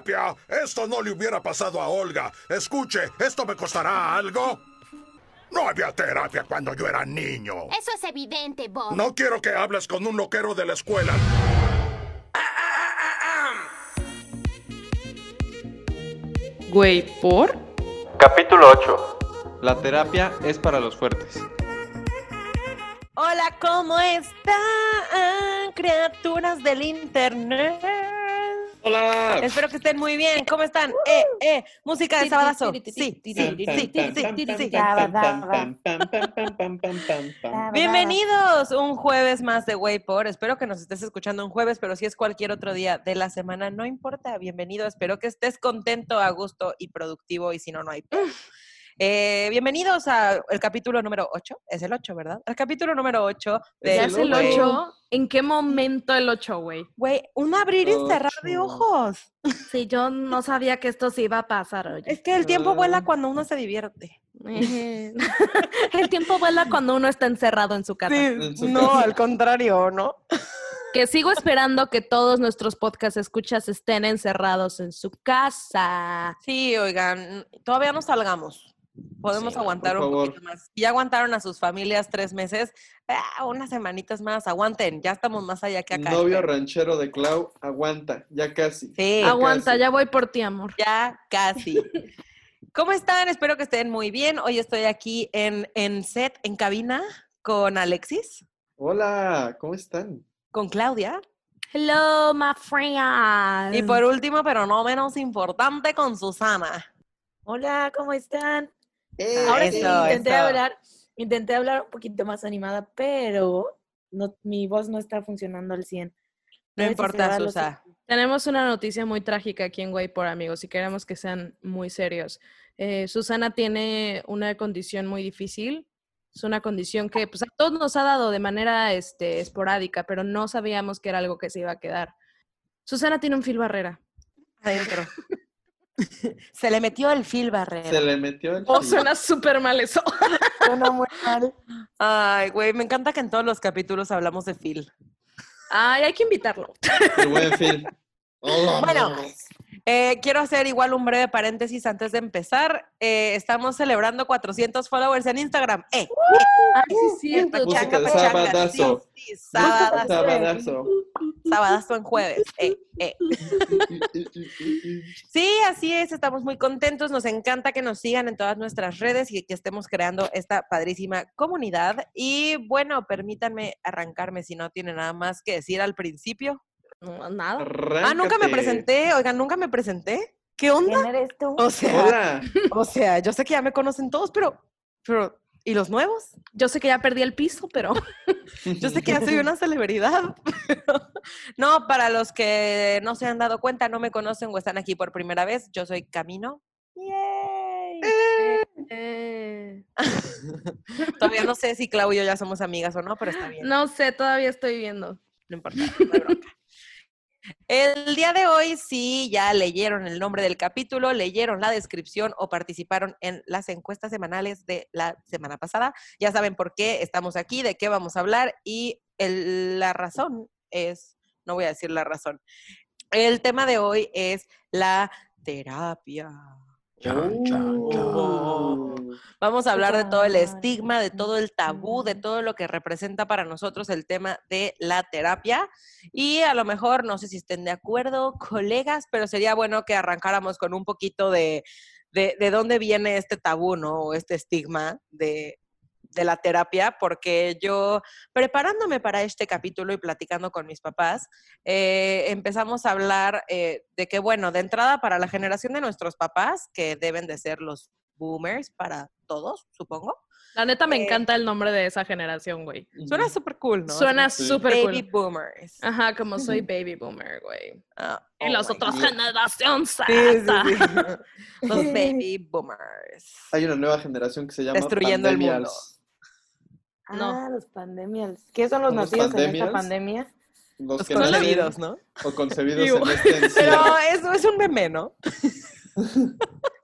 terapia. Esto no le hubiera pasado a Olga. Escuche, ¿esto me costará algo? No había terapia cuando yo era niño. Eso es evidente, Bob. No quiero que hables con un loquero de la escuela. Güey, ¿por? Capítulo 8. La terapia es para los fuertes. Hola, ¿cómo están, criaturas del internet? Hola. Espero que estén muy bien. ¿Cómo están? Eh, eh, música de sabadazo. Sí, sí, sí, sí. Bienvenidos un jueves más de Waypor. Espero que nos estés escuchando un jueves, pero si es cualquier otro día de la semana, no importa. Bienvenido. Espero que estés contento, a gusto y productivo. Y si no, no hay. Eh, bienvenidos al capítulo número 8. Es el 8, ¿verdad? El capítulo número 8 de ¿Ya es el Güey. 8? ¿En qué momento el 8, güey? Güey, un abrir y cerrar de ojos. Sí, yo no sabía que esto se iba a pasar, oye. Es que el tiempo Ah. vuela cuando uno se divierte. el tiempo vuela cuando uno está encerrado en su casa. Su no, al contrario, ¿no? Que sigo esperando que todos nuestros podcast escuchas estén encerrados en su casa. Sí, oigan, todavía no salgamos. Podemos Sí, aguantar un favor. poquito más. Si ya aguantaron a sus familias tres meses, ah, unas semanitas más, aguanten. Ya estamos más allá que acá. Novio esperen. ranchero de Clau, aguanta, ya casi. Sí, Aguanta, casi. ya voy por ti, amor. ya casi. ¿Cómo están? Espero que estén muy bien. Hoy estoy aquí en, en set, en cabina, con Alexis, Hola, ¿cómo están? con Claudia. Hello, my friend. Y por último, pero no menos importante, con Susana. Hola, ¿cómo están? Eh, Ahora sí, Eso, intenté eso. hablar, intenté hablar un poquito más animada, pero no, mi voz no está funcionando al 100. No importa, Susa. Tenemos una noticia muy trágica aquí en Guay por amigos y queremos que sean muy serios. Eh, Susana tiene una condición muy difícil. Es una condición que pues, a todos nos ha dado de manera este, esporádica, pero no sabíamos que era algo que se iba a quedar. Susana tiene un fil barrera. Adentro. Se le metió el fil barrera. Se le metió el... Oh, suena súper mal eso. Suena muy mal. Ay, güey, me encanta que en todos los capítulos hablamos de Phil. Ay, hay que invitarlo. el buen Phil. Hola, Bueno. Eh, quiero hacer igual un breve paréntesis antes de empezar. Eh, estamos celebrando 400 followers en Instagram. ¡Eh! Sí, cierto. Música Changa, de pachanga, sabadazo. sí, sí, sabadazo. Sabadazo. Sabadazo en jueves. Eh, eh. Sí, así es, estamos muy contentos, nos encanta que nos sigan en todas nuestras redes y que estemos creando esta padrísima comunidad. Y bueno, permítanme arrancarme si no tiene nada más que decir al principio. No, nada. Ah, nunca me presenté, oigan, nunca me presenté. ¿Qué onda? ¿Quién eres tú? O sea, Hola. o sea, yo sé que ya me conocen todos, pero, pero, ¿y los nuevos? Yo sé que ya perdí el piso, pero Yo sé que ya soy una celebridad. pero- no, para los que no se han dado cuenta, no me conocen o están aquí por primera vez, yo soy Camino. Yay. eh, Todavía no sé si Clau y yo ya somos amigas o no, pero está bien. no sé, todavía estoy viendo. No importa, no hay bronca. El día de hoy, sí, ya leyeron el nombre del capítulo, leyeron la descripción o participaron en las encuestas semanales de la semana pasada. Ya saben por qué estamos aquí, de qué vamos a hablar y el- la razón es, no voy a decir la razón, el tema de hoy es la terapia. Chan, chan, chan. Oh. Vamos a hablar de todo el estigma, de todo el tabú, de todo lo que representa para nosotros el tema de la terapia. Y a lo mejor, no sé si estén de acuerdo, colegas, pero sería bueno que arrancáramos con un poquito de, de, de dónde viene este tabú, ¿no? O este estigma de, de la terapia, porque yo, preparándome para este capítulo y platicando con mis papás, eh, empezamos a hablar eh, de que, bueno, de entrada para la generación de nuestros papás, que deben de ser los boomers para todos, supongo. La neta me Eh, encanta el nombre de esa generación, güey. Suena súper cool, ¿no? Suena Sí. súper Baby cool. boomers. Ajá, como soy baby boomer, güey. Ah, Y oh las otras God. generaciones. Sí, sí, sí. Los baby boomers. Hay una nueva generación que se llama Destruyendo el mundo. No. Ah, los pandemials. ¿Qué son los ¿Son los nacidos en esta pandemia? Los, Los que concebidos, ¿no? O concebidos Digo, en este encierro. Pero eso es un meme, ¿no?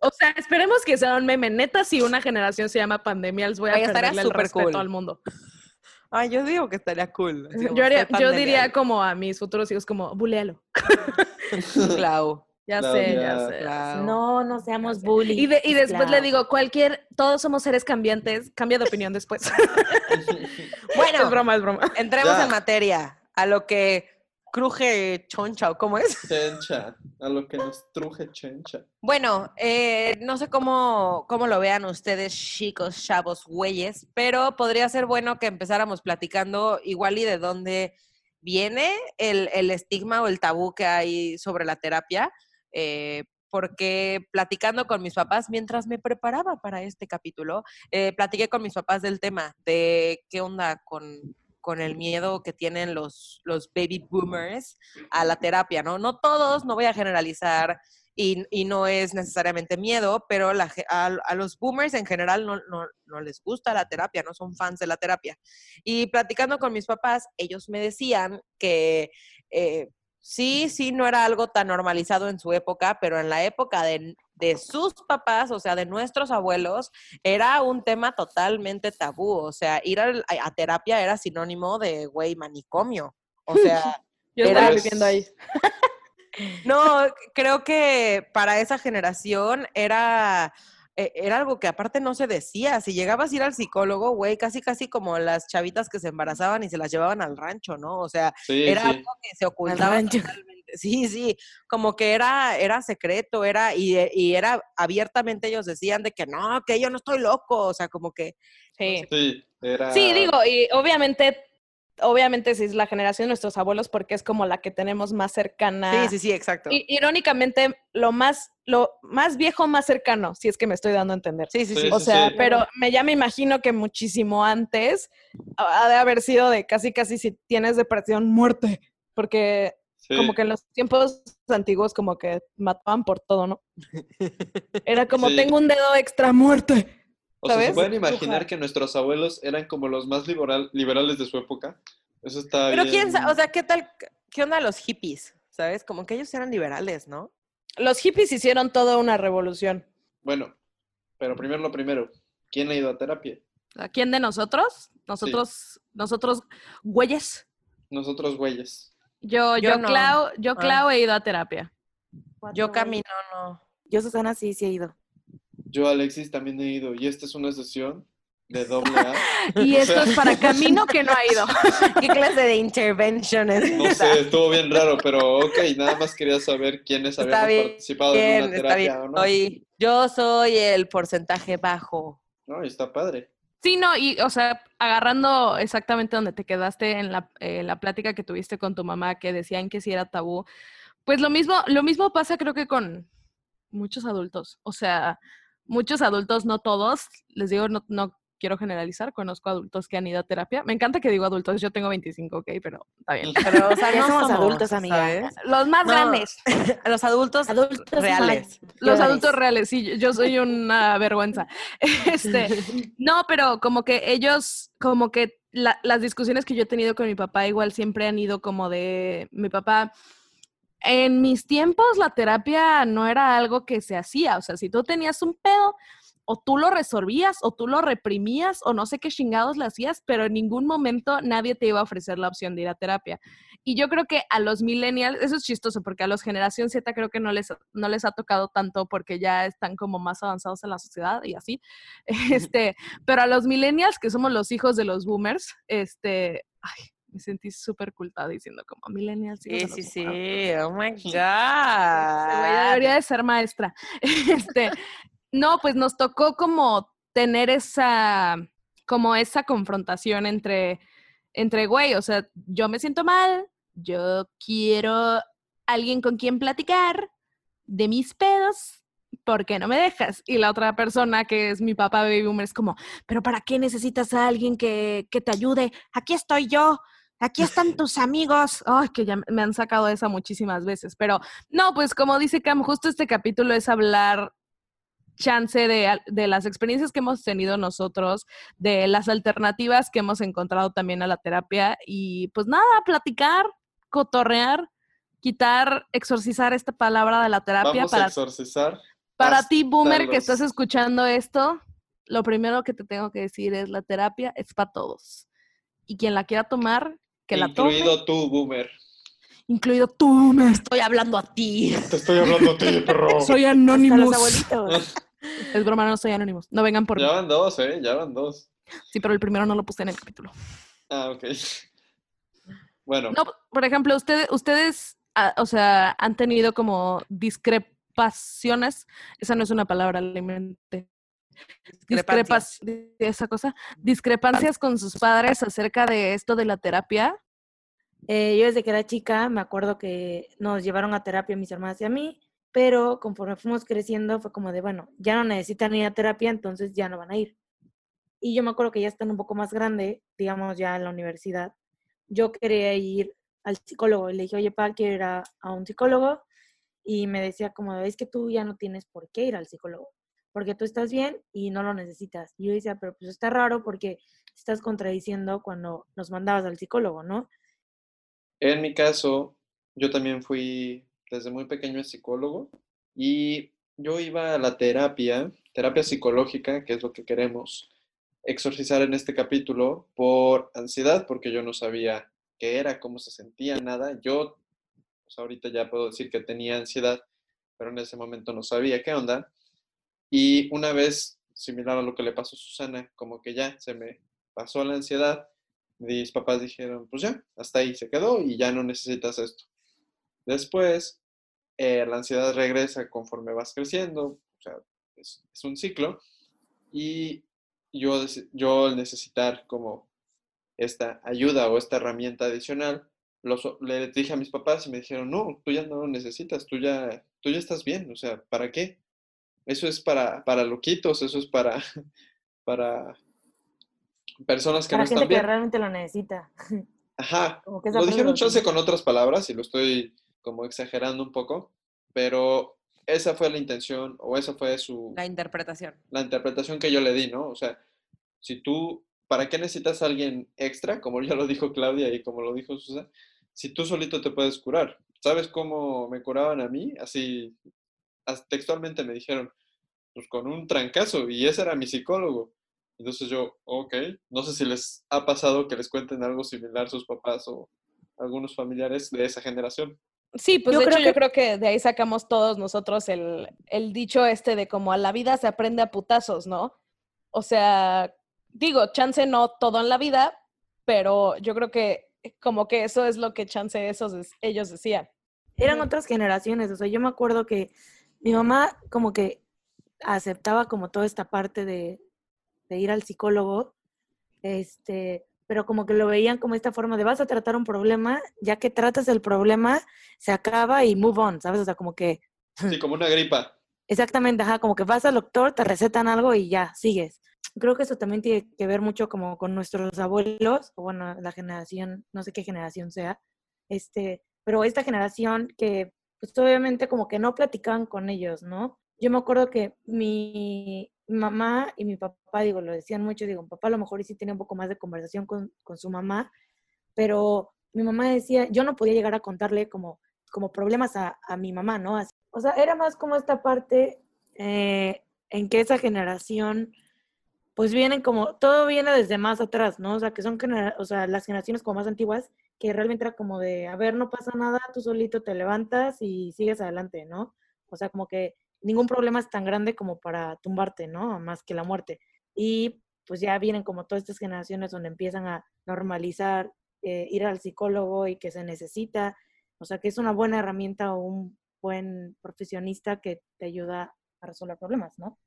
O sea, esperemos que sea un meme. Neta, si una generación se llama pandemials, voy a estaría perderle el súper respeto cool. al mundo. Ay, yo digo que estaría cool. Yo, haría- soy yo diría como a mis futuros hijos, como, bulealo. Clau. Ya sé, ya sé. Claro. No, no seamos bullies. Y, de- y después le digo, cualquier, todos somos seres cambiantes, cambia de opinión después. Bueno, es broma, es broma. entremos Ya. en materia. A lo que cruje choncha o cómo es. Chencha, a lo que nos truje chencha. Bueno, eh, no sé cómo, cómo lo vean ustedes, chicos, chavos, güeyes, pero podría ser bueno que empezáramos platicando igual y de dónde viene el, el estigma o el tabú que hay sobre la terapia, eh, porque platicando con mis papás, mientras me preparaba para este capítulo, eh, platiqué con mis papás del tema, de qué onda con, con el miedo que tienen los, los baby boomers a la terapia, ¿no? No todos, no voy a generalizar, y, y no es necesariamente miedo, pero la a, a los boomers en general no, no- no les gusta la terapia, no son fans de la terapia. Y platicando con mis papás, ellos me decían que eh, sí, sí, no era algo tan normalizado en su época, pero en la época de, de sus papás, o sea, de nuestros abuelos, era un tema totalmente tabú. O sea, ir a, a terapia era sinónimo de, güey, manicomio. O sea... Yo Era- estaba viviendo ahí. No, creo que para esa generación era, eh, era algo que aparte no se decía. Si llegabas a ir al psicólogo, güey, casi casi como las chavitas que se embarazaban y se las llevaban al rancho, ¿no? O sea, Sí, era sí. algo que se ocultaba. Sí, sí, como que era, era secreto, era, y, y era abiertamente ellos decían de que no, que yo no estoy loco, o sea, como que Sí. Sí, era... Sí, digo, y obviamente, obviamente sí es la generación de nuestros abuelos porque es como la que tenemos más cercana. sí, sí, sí, exacto. I- irónicamente, lo más, lo más viejo, más cercano, si es que me estoy dando a entender. Sí, sí, sí. Sí, O sea, sí. pero me, ya me imagino que muchísimo antes ha de haber sido de casi, casi si tienes depresión, muerte. Porque sí. como que en los tiempos antiguos como que mataban por todo, ¿no? Era como, Sí. tengo un dedo extra, muerte. O sea, ¿se ¿sabes? pueden imaginar que nuestros abuelos eran como los más liberal- liberales de su época? Eso está Pero bien. quién sabe, o sea, ¿qué tal, qué onda los hippies? ¿Sabes? Como que ellos eran liberales, ¿no? Los hippies hicieron toda una revolución. Bueno, pero primero lo primero. ¿Quién ha ido a terapia? ¿A quién de nosotros? Nosotros, nosotros, güeyes. Nosotros, güeyes. Yo, Yo yo, no. Clau, yo, Ah. Clau, he ido a terapia. Yo camino, no. Yo, Susana, sí, sí he ido. Yo, Alexis, también he ido. Y esta es una sesión de doble A. Y esto es para Camino que no ha ido. ¿Qué clase de intervention es No esa? sé, estuvo bien raro, pero ok, nada más quería saber quiénes Está bien, participado en Bien, una está terapia bien. o no. Soy- yo soy el porcentaje bajo. No, y está padre. Sí, no, y o sea, agarrando exactamente donde te quedaste en la, eh, la plática que tuviste con tu mamá, que decían que sí era tabú, pues lo mismo, lo mismo pasa creo que con muchos adultos. O sea, muchos adultos, no todos, les digo, no, no quiero generalizar, conozco adultos que han ido a terapia. Me encanta que digo adultos, yo tengo 25, ok, pero está bien. Pero, o sea, Ya no somos somos adultos, amiga. ¿sabes? Los más No, grandes. Los adultos, Adultos reales. Los adultos reales, sí, yo- yo soy una vergüenza. Este, no, pero como que ellos, como que la- las discusiones que yo he tenido con mi papá igual siempre han ido como de, mi papá, en mis tiempos la terapia no era algo que se hacía, o sea, si tú tenías un pedo, o tú lo resolvías, o tú lo reprimías, o no sé qué chingados le hacías, pero en ningún momento nadie te iba a ofrecer la opción de ir a terapia. Y yo creo que a los millennials, eso es chistoso, porque a los generación Z creo que no les, no les ha tocado tanto porque ya están como más avanzados en la sociedad y así. Este, pero a los millennials, que somos los hijos de los boomers, este, ay, me sentí súper culta diciendo como millennials. hijos Sí, sí, los boomers". sí. Oh my Este God. debería de ser maestra. Este, no, pues nos tocó como tener esa, como esa confrontación entre, entre güey, o sea, yo me siento mal, yo quiero alguien con quien platicar de mis pedos, ¿por qué no me dejas? Y la otra persona, que es mi papá baby boomer, es como, pero ¿para qué necesitas a alguien que, que te ayude? Aquí estoy yo. Aquí están tus amigos. Ay, que ya me han sacado esa muchísimas veces. Pero no, pues como dice Cam, justo este capítulo es hablar chance de, de las experiencias que hemos tenido nosotros, de las alternativas que hemos encontrado también a la terapia y pues nada, platicar, cotorrear, quitar, exorcizar esta palabra de la terapia Vamos a para, exorcizar. para ti, boomer, que estás escuchando esto. Lo primero que te tengo que decir es la terapia es para todos. Y quien la quiera tomar, que la tome. Incluido tú, boomer. incluido tú, me estoy hablando a ti. Te estoy hablando a ti, perro. Soy Anonymous. abuelitos. Es broma, no soy Anonymous. No vengan por mí. Ya van dos, ¿eh? Ya van dos. Sí, pero el primero no lo puse en el capítulo. Ah, ok. Bueno, No, por ejemplo, ustedes, ustedes, ah, o sea, han tenido como discrepaciones. Esa no es una palabra, le inventé. Discrepas, Discrepancias. esa cosa. Discrepancias con sus padres acerca de esto de la terapia. Eh, yo desde que era chica me acuerdo que nos llevaron a terapia mis hermanas y a mí, pero conforme fuimos creciendo fue como de, bueno, ya no necesitan ir a terapia, entonces ya no van a ir. Y yo me acuerdo que ya están un poco más grande, digamos ya en la universidad, yo quería ir al psicólogo y le dije, oye, pa, quiero ir a, a un psicólogo. Y me decía como, es que tú ya no tienes por qué ir al psicólogo, porque tú estás bien y no lo necesitas. Y yo decía, pero pues está raro porque estás contradiciendo cuando nos mandabas al psicólogo, ¿no? en mi caso, yo también fui desde muy pequeño psicólogo y yo iba a la terapia, terapia psicológica, que es lo que queremos exorcizar en este capítulo, por ansiedad, porque yo no sabía qué era, cómo se sentía, nada. Yo, pues ahorita ya puedo decir que tenía ansiedad, pero en ese momento no sabía qué onda. Y una vez, similar a lo que le pasó a Susana, como que ya se me pasó la ansiedad, mis papás dijeron, pues ya, hasta ahí se quedó y ya no necesitas esto. Después, eh, la ansiedad regresa conforme vas creciendo, o sea, es, es un ciclo, y yo, yo al necesitar como esta ayuda o esta herramienta adicional, los, le dije a mis papás y me dijeron, no, tú ya no lo necesitas, tú ya, tú ya estás bien, o sea, ¿para qué? Eso es para, para loquitos, eso es para, para personas que Para no gente están que bien. realmente lo necesita. Ajá, Como que lo dijeron chance con otras palabras y lo estoy como exagerando un poco, pero esa fue la intención o esa fue su, La interpretación. la interpretación que yo le di, ¿no? O sea, si tú, ¿para qué necesitas a alguien extra? Como ya lo dijo Claudia y como lo dijo Susan, si tú solito te puedes curar. ¿Sabes cómo me curaban a mí? Así, as- textualmente me dijeron, pues con un trancazo, y ese era mi psicólogo. Entonces yo, ok, no sé si les ha pasado que les cuenten algo similar sus papás o algunos familiares de esa generación. Sí, pues Yo de creo hecho yo creo que de ahí sacamos todos nosotros el, el dicho este de como a la vida se aprende a putazos, ¿no? O sea, digo, chance no todo en la vida, pero yo creo que como que eso es lo que chance esos es- ellos decían. Eran otras generaciones, o sea, yo me acuerdo que mi mamá como que aceptaba como toda esta parte de, de ir al psicólogo, este, pero como que lo veían como esta forma de vas a tratar un problema, ya que tratas el problema, se acaba y move on, ¿sabes? O sea, como que Sí, como una gripa. Exactamente, ajá, como que vas al doctor, te recetan algo y ya, sigues. Creo que eso también tiene que ver mucho como con nuestros abuelos, o bueno, la generación, no sé qué generación sea, este, pero esta generación que pues obviamente como que no platicaban con ellos, ¿no? Yo me acuerdo que mi mamá y mi papá, digo, lo decían mucho, digo, mi papá a lo mejor sí tenía un poco más de conversación con, con su mamá, pero mi mamá decía, yo no podía llegar a contarle como, como problemas a, mi mamá, ¿no? Así- o sea, era más como esta parte eh, en que esa generación, pues vienen como, todo viene desde más atrás, ¿no? O sea, que son, o sea, las generaciones como más antiguas, que realmente era como de, a ver, no pasa nada, tú solito te levantas y sigues adelante, ¿no? O sea, como que ningún problema es tan grande como para tumbarte, ¿no? Más que la muerte. Y pues ya vienen como todas estas generaciones donde empiezan a normalizar eh, ir al psicólogo y que se necesita, o sea, que es una buena herramienta o un buen profesionista que te ayuda a resolver problemas, ¿no?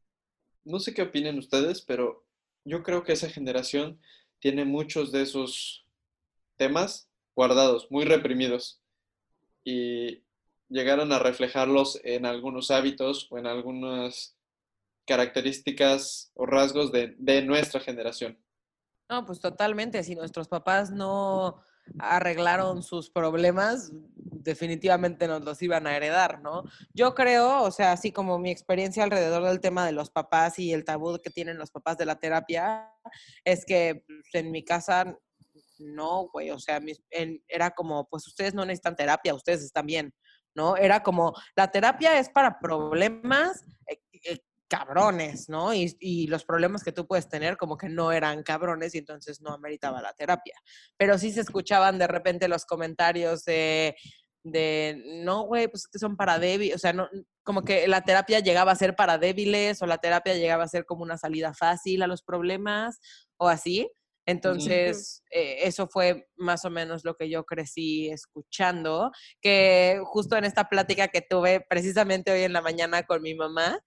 No sé qué opinen ustedes, pero yo creo que esa generación tiene muchos de esos temas guardados, muy reprimidos. Y llegaron a reflejarlos en algunos hábitos o en algunas características o rasgos de, nuestra generación. No, pues totalmente. Si nuestros papás no arreglaron sus problemas, definitivamente nos los iban a heredar, ¿no? Yo creo, o sea, así como mi experiencia alrededor del tema de los papás y el tabú que tienen los papás de la terapia, es que pues, en mi casa no, güey, o sea, era como, pues ustedes no necesitan terapia, ustedes están bien, ¿no? Era como, la terapia es para problemas eh, eh, cabrones, ¿no? Y, los problemas que tú puedes tener como que no eran cabrones y entonces no ameritaba la terapia. Pero sí se escuchaban de repente los comentarios de, de no, güey, pues es que son para débiles, o sea, no, como que la terapia llegaba a ser para débiles o la terapia llegaba a ser como una salida fácil a los problemas o así. Entonces, eh, eso fue más o menos lo que yo crecí escuchando, que justo en esta plática que tuve precisamente hoy en la mañana con mi mamá,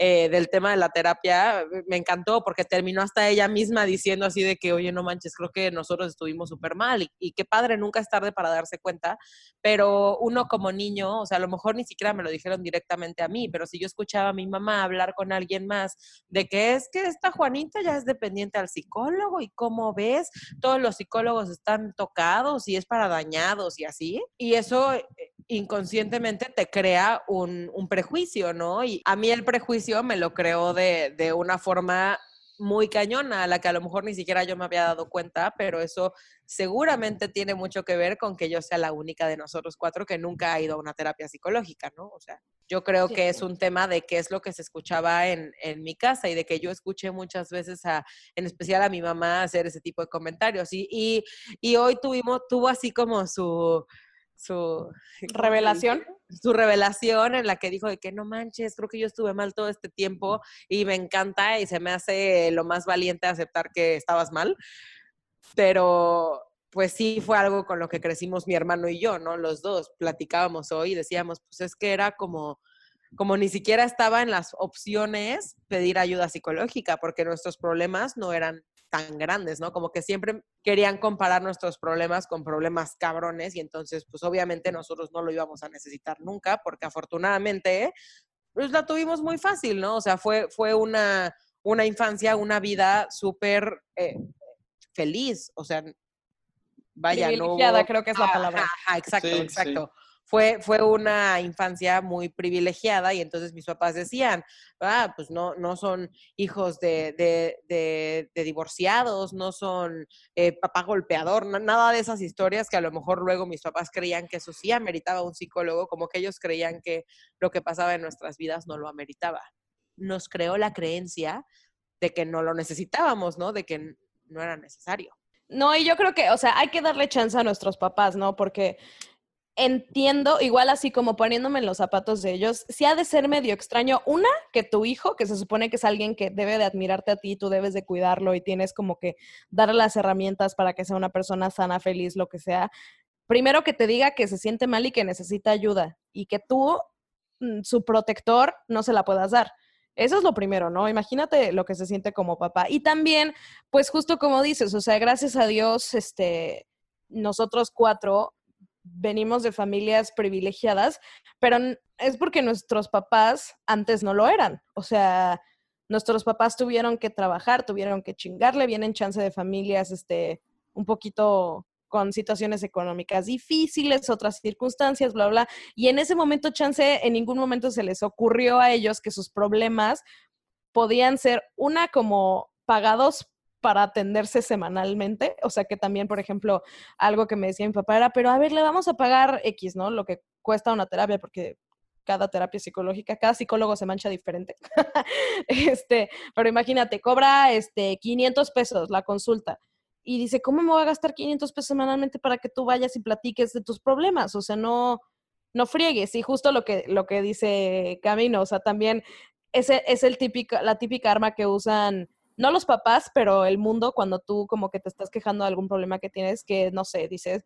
eh, del tema de la terapia, me encantó porque terminó hasta ella misma diciendo así de que, oye, no manches, creo que nosotros estuvimos súper mal y, y, qué padre, nunca es tarde para darse cuenta, pero uno como niño, o sea, a lo mejor ni siquiera me lo dijeron directamente a mí, pero si yo escuchaba a mi mamá hablar con alguien más de que es que esta Juanita ya es dependiente al psicólogo y cómo ves, todos los psicólogos están tocados y es para dañados y así, y eso eh, inconscientemente te crea un, un, prejuicio, ¿no? Y a mí el prejuicio me lo creó de, de, una forma muy cañona, a la que a lo mejor ni siquiera yo me había dado cuenta, pero eso seguramente tiene mucho que ver con que yo sea la única de nosotros cuatro que nunca ha ido a una terapia psicológica, ¿no? O sea, yo creo sí, que es un tema de qué es lo que se escuchaba en, en, mi casa y de que yo escuché muchas veces, a, en especial a mi mamá, hacer ese tipo de comentarios. Y, y, y hoy tuvimos, tuvo así como su su revelación. Su revelación en la que dijo de que no manches, creo que yo estuve mal todo este tiempo y me encanta y se me hace lo más valiente aceptar que estabas mal. Pero pues sí fue algo con lo que crecimos mi hermano y yo, ¿no? Los dos platicábamos hoy y decíamos, pues es que era como como ni siquiera estaba en las opciones pedir ayuda psicológica, porque nuestros problemas no eran tan grandes, ¿no? Como que siempre querían comparar nuestros problemas con problemas cabrones y entonces, pues obviamente nosotros no lo íbamos a necesitar nunca, porque afortunadamente, pues la tuvimos muy fácil, ¿no? O sea, fue, fue una, una infancia, una vida súper eh, feliz, o sea, vaya, no hubo... creo que es la palabra. Ajá, exacto, sí, exacto. Sí fue, fue una infancia muy privilegiada y entonces mis papás decían, ah, pues no, no son hijos de, de, divorciados, no son eh, papá golpeador, nada de esas historias que a lo mejor luego mis papás creían que eso sí ameritaba un psicólogo, como que ellos creían que lo que pasaba en nuestras vidas no lo ameritaba. Nos creó la creencia de que no lo necesitábamos, ¿no? De que no era necesario. No, y yo creo que, o sea, hay que darle chance a nuestros papás, ¿no? Porque entiendo, igual así como poniéndome en los zapatos de ellos, sí ha de ser medio extraño, una, que tu hijo, que se supone que es alguien que debe de admirarte a ti, tú debes de cuidarlo y tienes como que darle las herramientas para que sea una persona sana, feliz, lo que sea. Primero que te diga que se siente mal y que necesita ayuda y que tú, mm, su protector, no se la puedas dar. Eso es lo primero, ¿no? Imagínate lo que se siente como papá. Y también, pues justo como dices, o sea, gracias a Dios, este, nosotros cuatro venimos de familias privilegiadas, pero es porque nuestros papás antes no lo eran. O sea, nuestros papás tuvieron que trabajar, tuvieron que chingarle, vienen chance de familias, este, un poquito con situaciones económicas difíciles, otras circunstancias, bla, bla. Y en ese momento, chance, en ningún momento se les ocurrió a ellos que sus problemas podían ser una como pagados para atenderse semanalmente. O sea que también, por ejemplo, algo que me decía mi papá era, pero a ver, le vamos a pagar X, ¿no? Lo que cuesta una terapia, porque cada terapia psicológica, cada psicólogo se mancha diferente. este, pero imagínate, cobra este 500 pesos la consulta. Y dice, ¿cómo me voy a gastar 500 pesos semanalmente para que tú vayas y platiques de tus problemas? O sea, no, no friegues. Y justo lo que, lo que dice Camino, o sea, también ese es el típico, la típica arma que usan no los papás, pero el mundo, cuando tú como que te estás quejando de algún problema que tienes, que no sé, dices,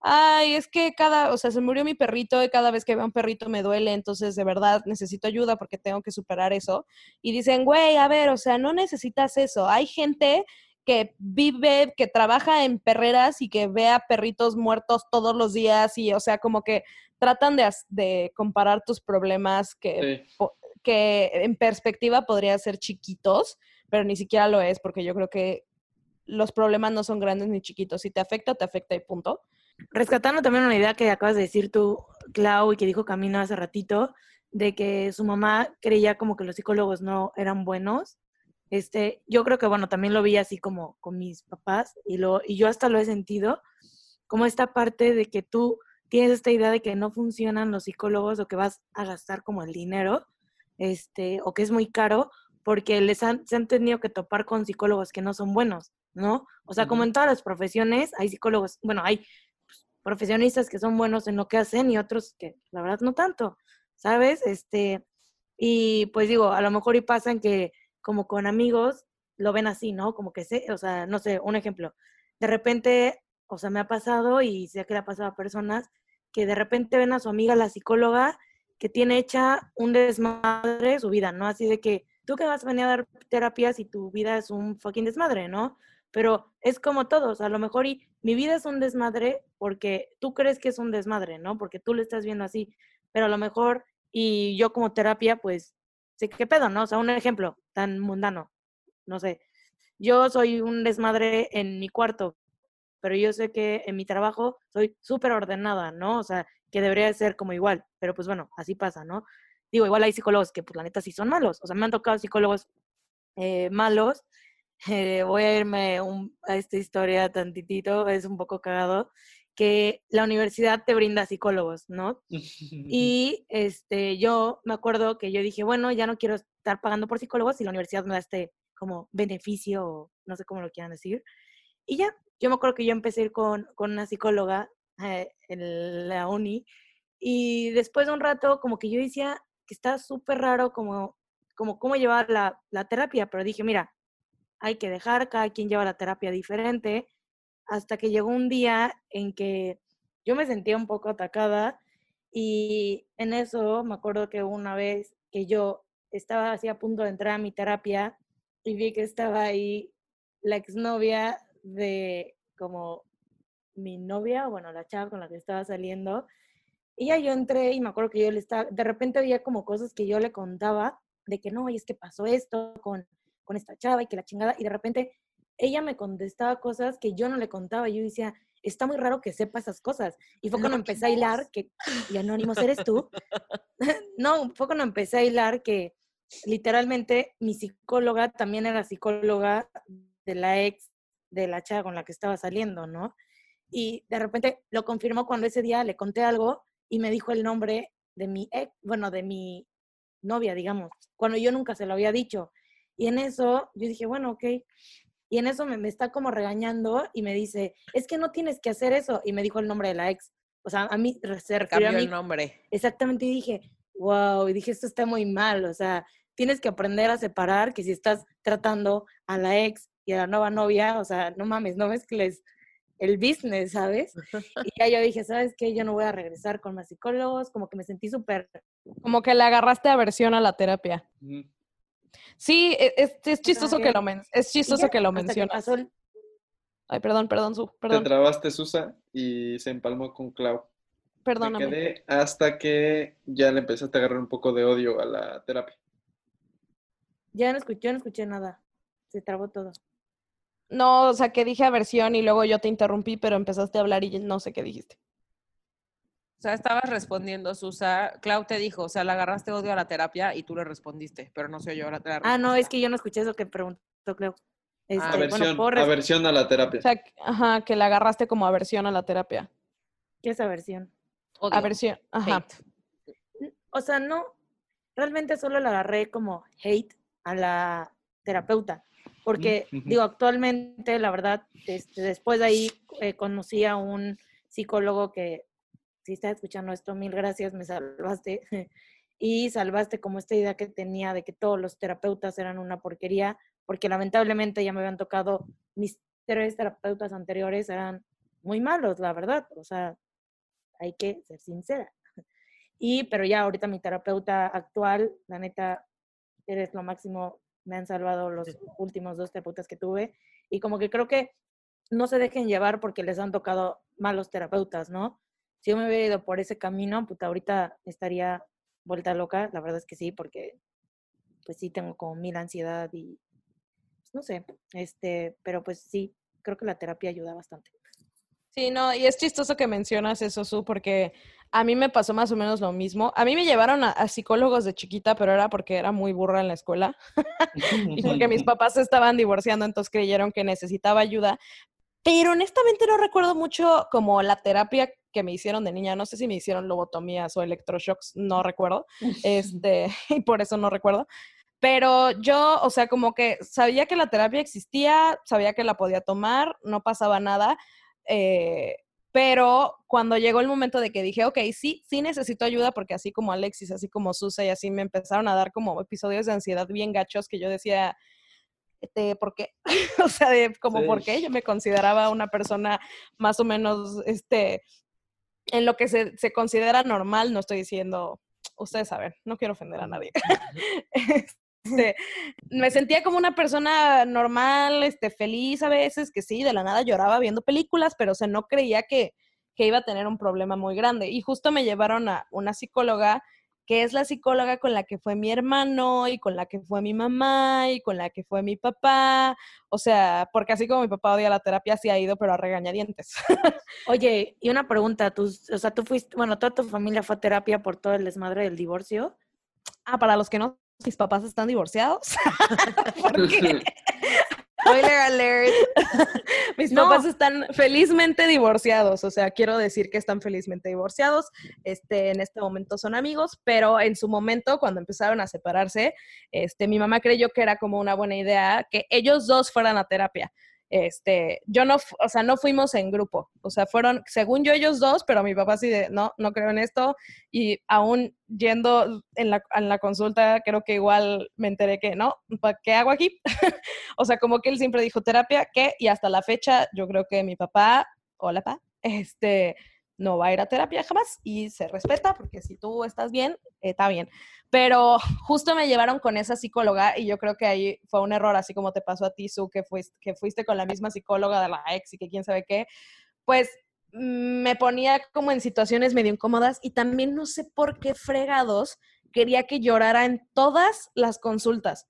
ay, es que cada, o sea, se murió mi perrito y cada vez que veo un perrito me duele, entonces de verdad necesito ayuda porque tengo que superar eso. Y dicen, güey, a ver, o sea, no necesitas eso. Hay gente que vive, que trabaja en perreras y que ve a perritos muertos todos los días y, o sea, como que tratan de, de comparar tus problemas que, sí. que en perspectiva podrían ser chiquitos, pero ni siquiera lo es porque yo creo que los problemas no son grandes ni chiquitos. Si te afecta, te afecta y punto. Rescatando también una idea que acabas de decir tú, Clau, y que dijo Camino hace ratito, de que su mamá creía como que los psicólogos no eran buenos. Este, yo creo que, bueno, también lo vi así como con mis papás y, lo, y yo hasta lo he sentido, como esta parte de que tú tienes esta idea de que no funcionan los psicólogos o que vas a gastar como el dinero, este, o que es muy caro, porque les han, se han tenido que topar con psicólogos que no son buenos, ¿no? O sea, como en todas las profesiones hay psicólogos, bueno, hay profesionistas que son buenos en lo que hacen y otros que la verdad no tanto, ¿sabes? Este, y pues digo, a lo mejor y pasan que como con amigos lo ven así, ¿no? Como que sé, o sea, no sé, un ejemplo. De repente, o sea, me ha pasado y sé que le ha pasado a personas que de repente ven a su amiga la psicóloga que tiene hecha un desmadre su vida, ¿no? Así de que tú que vas a venir a dar terapias y tu vida es un fucking desmadre, ¿no? Pero es como todos, a lo mejor y mi vida es un desmadre porque tú crees que es un desmadre, ¿no? Porque tú lo estás viendo así, pero a lo mejor y yo como terapia, pues, sé qué pedo, ¿no? O sea, un ejemplo tan mundano, no sé. Yo soy un desmadre en mi cuarto, pero yo sé que en mi trabajo soy súper ordenada, ¿no? O sea, que debería ser como igual, pero pues bueno, así pasa, ¿no? Digo, igual hay psicólogos que pues la neta sí son malos, o sea, me han tocado psicólogos eh, malos. Eh, voy a irme a esta historia tantitito, es un poco cagado que la universidad te brinda psicólogos, ¿no? Y este, yo me acuerdo que yo dije, bueno, ya no quiero estar pagando por psicólogos si la universidad me da este como beneficio, no sé cómo lo quieran decir. Y ya, yo me acuerdo que yo empecé a ir con, con una psicóloga eh, en la uni y después de un rato como que yo decía que está súper raro como, como cómo llevar la, la terapia, pero dije, mira, hay que dejar, cada quien lleva la terapia diferente hasta que llegó un día en que yo me sentía un poco atacada y en eso me acuerdo que una vez que yo estaba así a punto de entrar a mi terapia y vi que estaba ahí la exnovia de como mi novia, bueno, la chava con la que estaba saliendo. Y ya yo entré y me acuerdo que yo le estaba, de repente había como cosas que yo le contaba de que no, y es que pasó esto con, con esta chava y que la chingada, y de repente ella me contestaba cosas que yo no le contaba. Yo decía, está muy raro que sepa esas cosas. Y fue cuando empecé a hilar que, y Anónimos eres tú. no, fue cuando empecé a hilar que literalmente mi psicóloga también era psicóloga de la ex de la chava con la que estaba saliendo, ¿no? Y de repente lo confirmó cuando ese día le conté algo y me dijo el nombre de mi ex, bueno, de mi novia, digamos, cuando yo nunca se lo había dicho. Y en eso yo dije, bueno, ok, y en eso me, está como regañando y me dice, es que no tienes que hacer eso. Y me dijo el nombre de la ex. O sea, a mí se Cambió a mí. el nombre. Exactamente, y dije, wow, y dije, esto está muy mal. O sea, tienes que aprender a separar que si estás tratando a la ex y a la nueva novia, o sea, no mames, no mezcles el business, ¿sabes? Y ya yo dije, ¿sabes qué? Yo no voy a regresar con más psicólogos, como que me sentí súper... Como que le agarraste aversión a la terapia. Sí, e, es, es chistoso que lo, men es chistoso que lo mencionas. Ay, perdón, perdón, Su, perdón. Te trabaste, Susa, y se empalmó con Clau. Perdóname. Me quedé hasta que ya le empezaste a agarrar un poco de odio a la terapia. Ya no escuché, no escuché nada. Se trabó todo. No, o sea, que dije aversión y luego yo te interrumpí, pero empezaste a hablar y no sé qué dijiste. O sea, estabas respondiendo, Susa. Clau te dijo, o sea, le agarraste odio a la terapia y tú le respondiste, pero no sé yo la Ah, no, es que yo no escuché eso que preguntó Clau. Este, aversión, aversión a la terapia. O sea, ajá, que le agarraste como aversión a la terapia. ¿Qué es aversión? Aversión, ajá. O sea, no, realmente solo le agarré como hate a la terapeuta. Porque, digo, actualmente, la verdad, este, después de ahí eh, conocí a un psicólogo que si estás escuchando esto, mil gracias, me salvaste. y salvaste como esta idea que tenía de que todos los terapeutas eran una porquería, porque lamentablemente ya me habían tocado mis tres terapeutas anteriores, eran muy malos, la verdad. O sea, hay que ser sincera. Y, pero ya ahorita mi terapeuta actual, la neta, eres lo máximo, me han salvado los últimos dos terapeutas que tuve. Y como que creo que no se dejen llevar porque les han tocado malos terapeutas, ¿no? si yo me hubiera ido por ese camino, puta, ahorita estaría vuelta loca, la verdad es que sí, porque pues sí tengo como mil ansiedad y pues, no sé, este, pero pues sí, creo que la terapia ayuda bastante. Sí, no, y es chistoso que mencionas eso, Su, porque a mí me pasó más o menos lo mismo. A mí me llevaron a, psicólogos de chiquita, pero era porque era muy burra en la escuela y porque mis papás se estaban divorciando, entonces creyeron que necesitaba ayuda. Pero honestamente no recuerdo mucho como la terapia que me hicieron de niña. No sé si me hicieron lobotomías o electroshocks, no recuerdo. Este, y por eso no recuerdo. Pero yo, o sea, como que sabía que la terapia existía, sabía que la podía tomar, no pasaba nada. Eh, Pero cuando llegó el momento de que dije, ok, sí, sí necesito ayuda, porque así como Alexis, así como Susa y así me empezaron a dar como episodios de ansiedad bien gachos que yo decía, este, ¿por qué? o sea, de como Sí. por qué yo me consideraba una persona más o menos, este, en lo que se, se considera normal, no estoy diciendo, ustedes saben, no quiero ofender a nadie. Este, me sentía como una persona normal, este, feliz a veces, que sí, de la nada lloraba viendo películas, pero o sea, no creía que, que iba a tener un problema muy grande. Y justo me llevaron a una psicóloga que es la psicóloga con la que fue mi hermano y con la que fue mi mamá y con la que fue mi papá. O sea, porque así como mi papá odia la terapia, sí ha ido, pero a regañadientes. Oye, y una pregunta, ¿tú, o sea, tú fuiste, bueno, toda tu familia fue a terapia por todo el desmadre del divorcio. ah, para los que no, mis papás están divorciados. Porque Spoiler alert. mis No. papás están felizmente divorciados. O sea, quiero decir que están felizmente divorciados. Este, en este momento son amigos, pero en su momento, cuando empezaron a separarse, este, mi mamá creyó que era como una buena idea que ellos dos fueran a terapia. Este, yo no, o sea, no fuimos en grupo, o sea, fueron, según yo, ellos dos, pero mi papá así de, no, no creo en esto, y aún yendo en la, en la consulta, creo que igual me enteré que, no, ¿pa- ¿qué hago aquí? o sea, como que él siempre dijo terapia, ¿qué? Y hasta la fecha, yo creo que mi papá, hola, pa, este, no va a ir a terapia jamás y se respeta, porque si tú estás bien, eh, está bien. Pero justo me llevaron con esa psicóloga y yo creo que ahí fue un error, así como te pasó a ti, Su, que fuiste, que fuiste con la misma psicóloga de la ex y que quién sabe qué, pues mm, me ponía como en situaciones medio incómodas y también no sé por qué fregados quería que llorara en todas las consultas.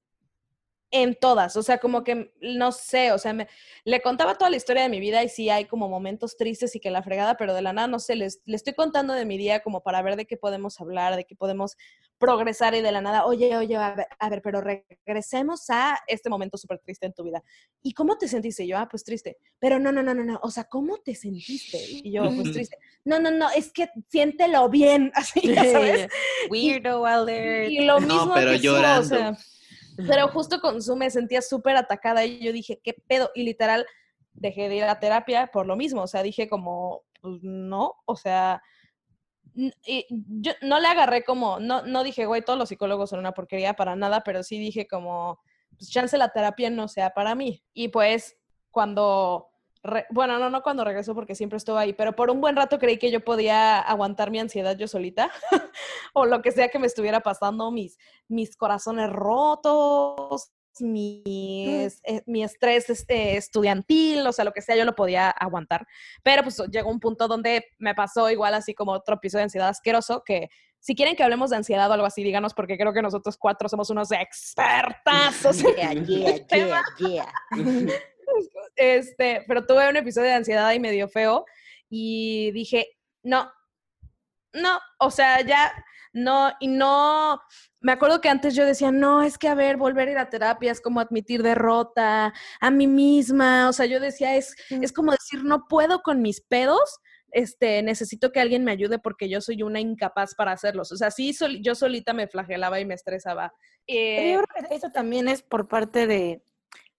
En todas, o sea, como que no sé, o sea, me, le contaba toda la historia de mi vida y sí hay como momentos tristes y que la fregada, pero de la nada, no sé, les, le estoy contando de mi día como para ver de qué podemos hablar, de qué podemos progresar y de la nada, oye, oye, a ver, a ver pero regresemos a este momento súper triste en tu vida. ¿Y cómo te sentiste? Y yo, ah, pues triste. Pero no, no, no, no, no, o sea, ¿cómo te sentiste? Y yo, pues triste. No, no, no, es que siéntelo bien, así, sabes. Weirdo alert. Y lo No, mismo pero que Su, llorando. o sea, pero justo con Su me sentía súper atacada y yo dije, ¿qué pedo? Y literal dejé de ir a terapia por lo mismo, o sea, dije como, pues no, o sea, y yo no le agarré como, no, no dije, güey, todos los psicólogos son una porquería para nada, pero sí dije como, pues chance la terapia no sea para mí. Y pues cuando, re- bueno, no, no cuando regresó porque siempre estuvo ahí, pero por un buen rato creí que yo podía aguantar mi ansiedad yo solita o lo que sea que me estuviera pasando, mis, mis corazones rotos, mis, eh, mi estrés este, estudiantil, o sea, lo que sea, yo lo podía aguantar. Pero pues llegó un punto donde me pasó igual así como otro episodio de ansiedad asqueroso, que si quieren que hablemos de ansiedad o algo así, díganos, porque creo que nosotros cuatro somos unos expertazos. Este, pero tuve un episodio de ansiedad y medio feo y dije, no, no, o sea, ya, no, y no, me acuerdo que antes yo decía, no, es que a ver, volver a ir a terapia es como admitir derrota a mí misma, o sea, yo decía, es, es como decir, no puedo con mis pedos, este, necesito que alguien me ayude porque yo soy una incapaz para hacerlos, o sea, sí, sol- yo solita me flagelaba y me estresaba. Eh, yo creo que eso también es por parte de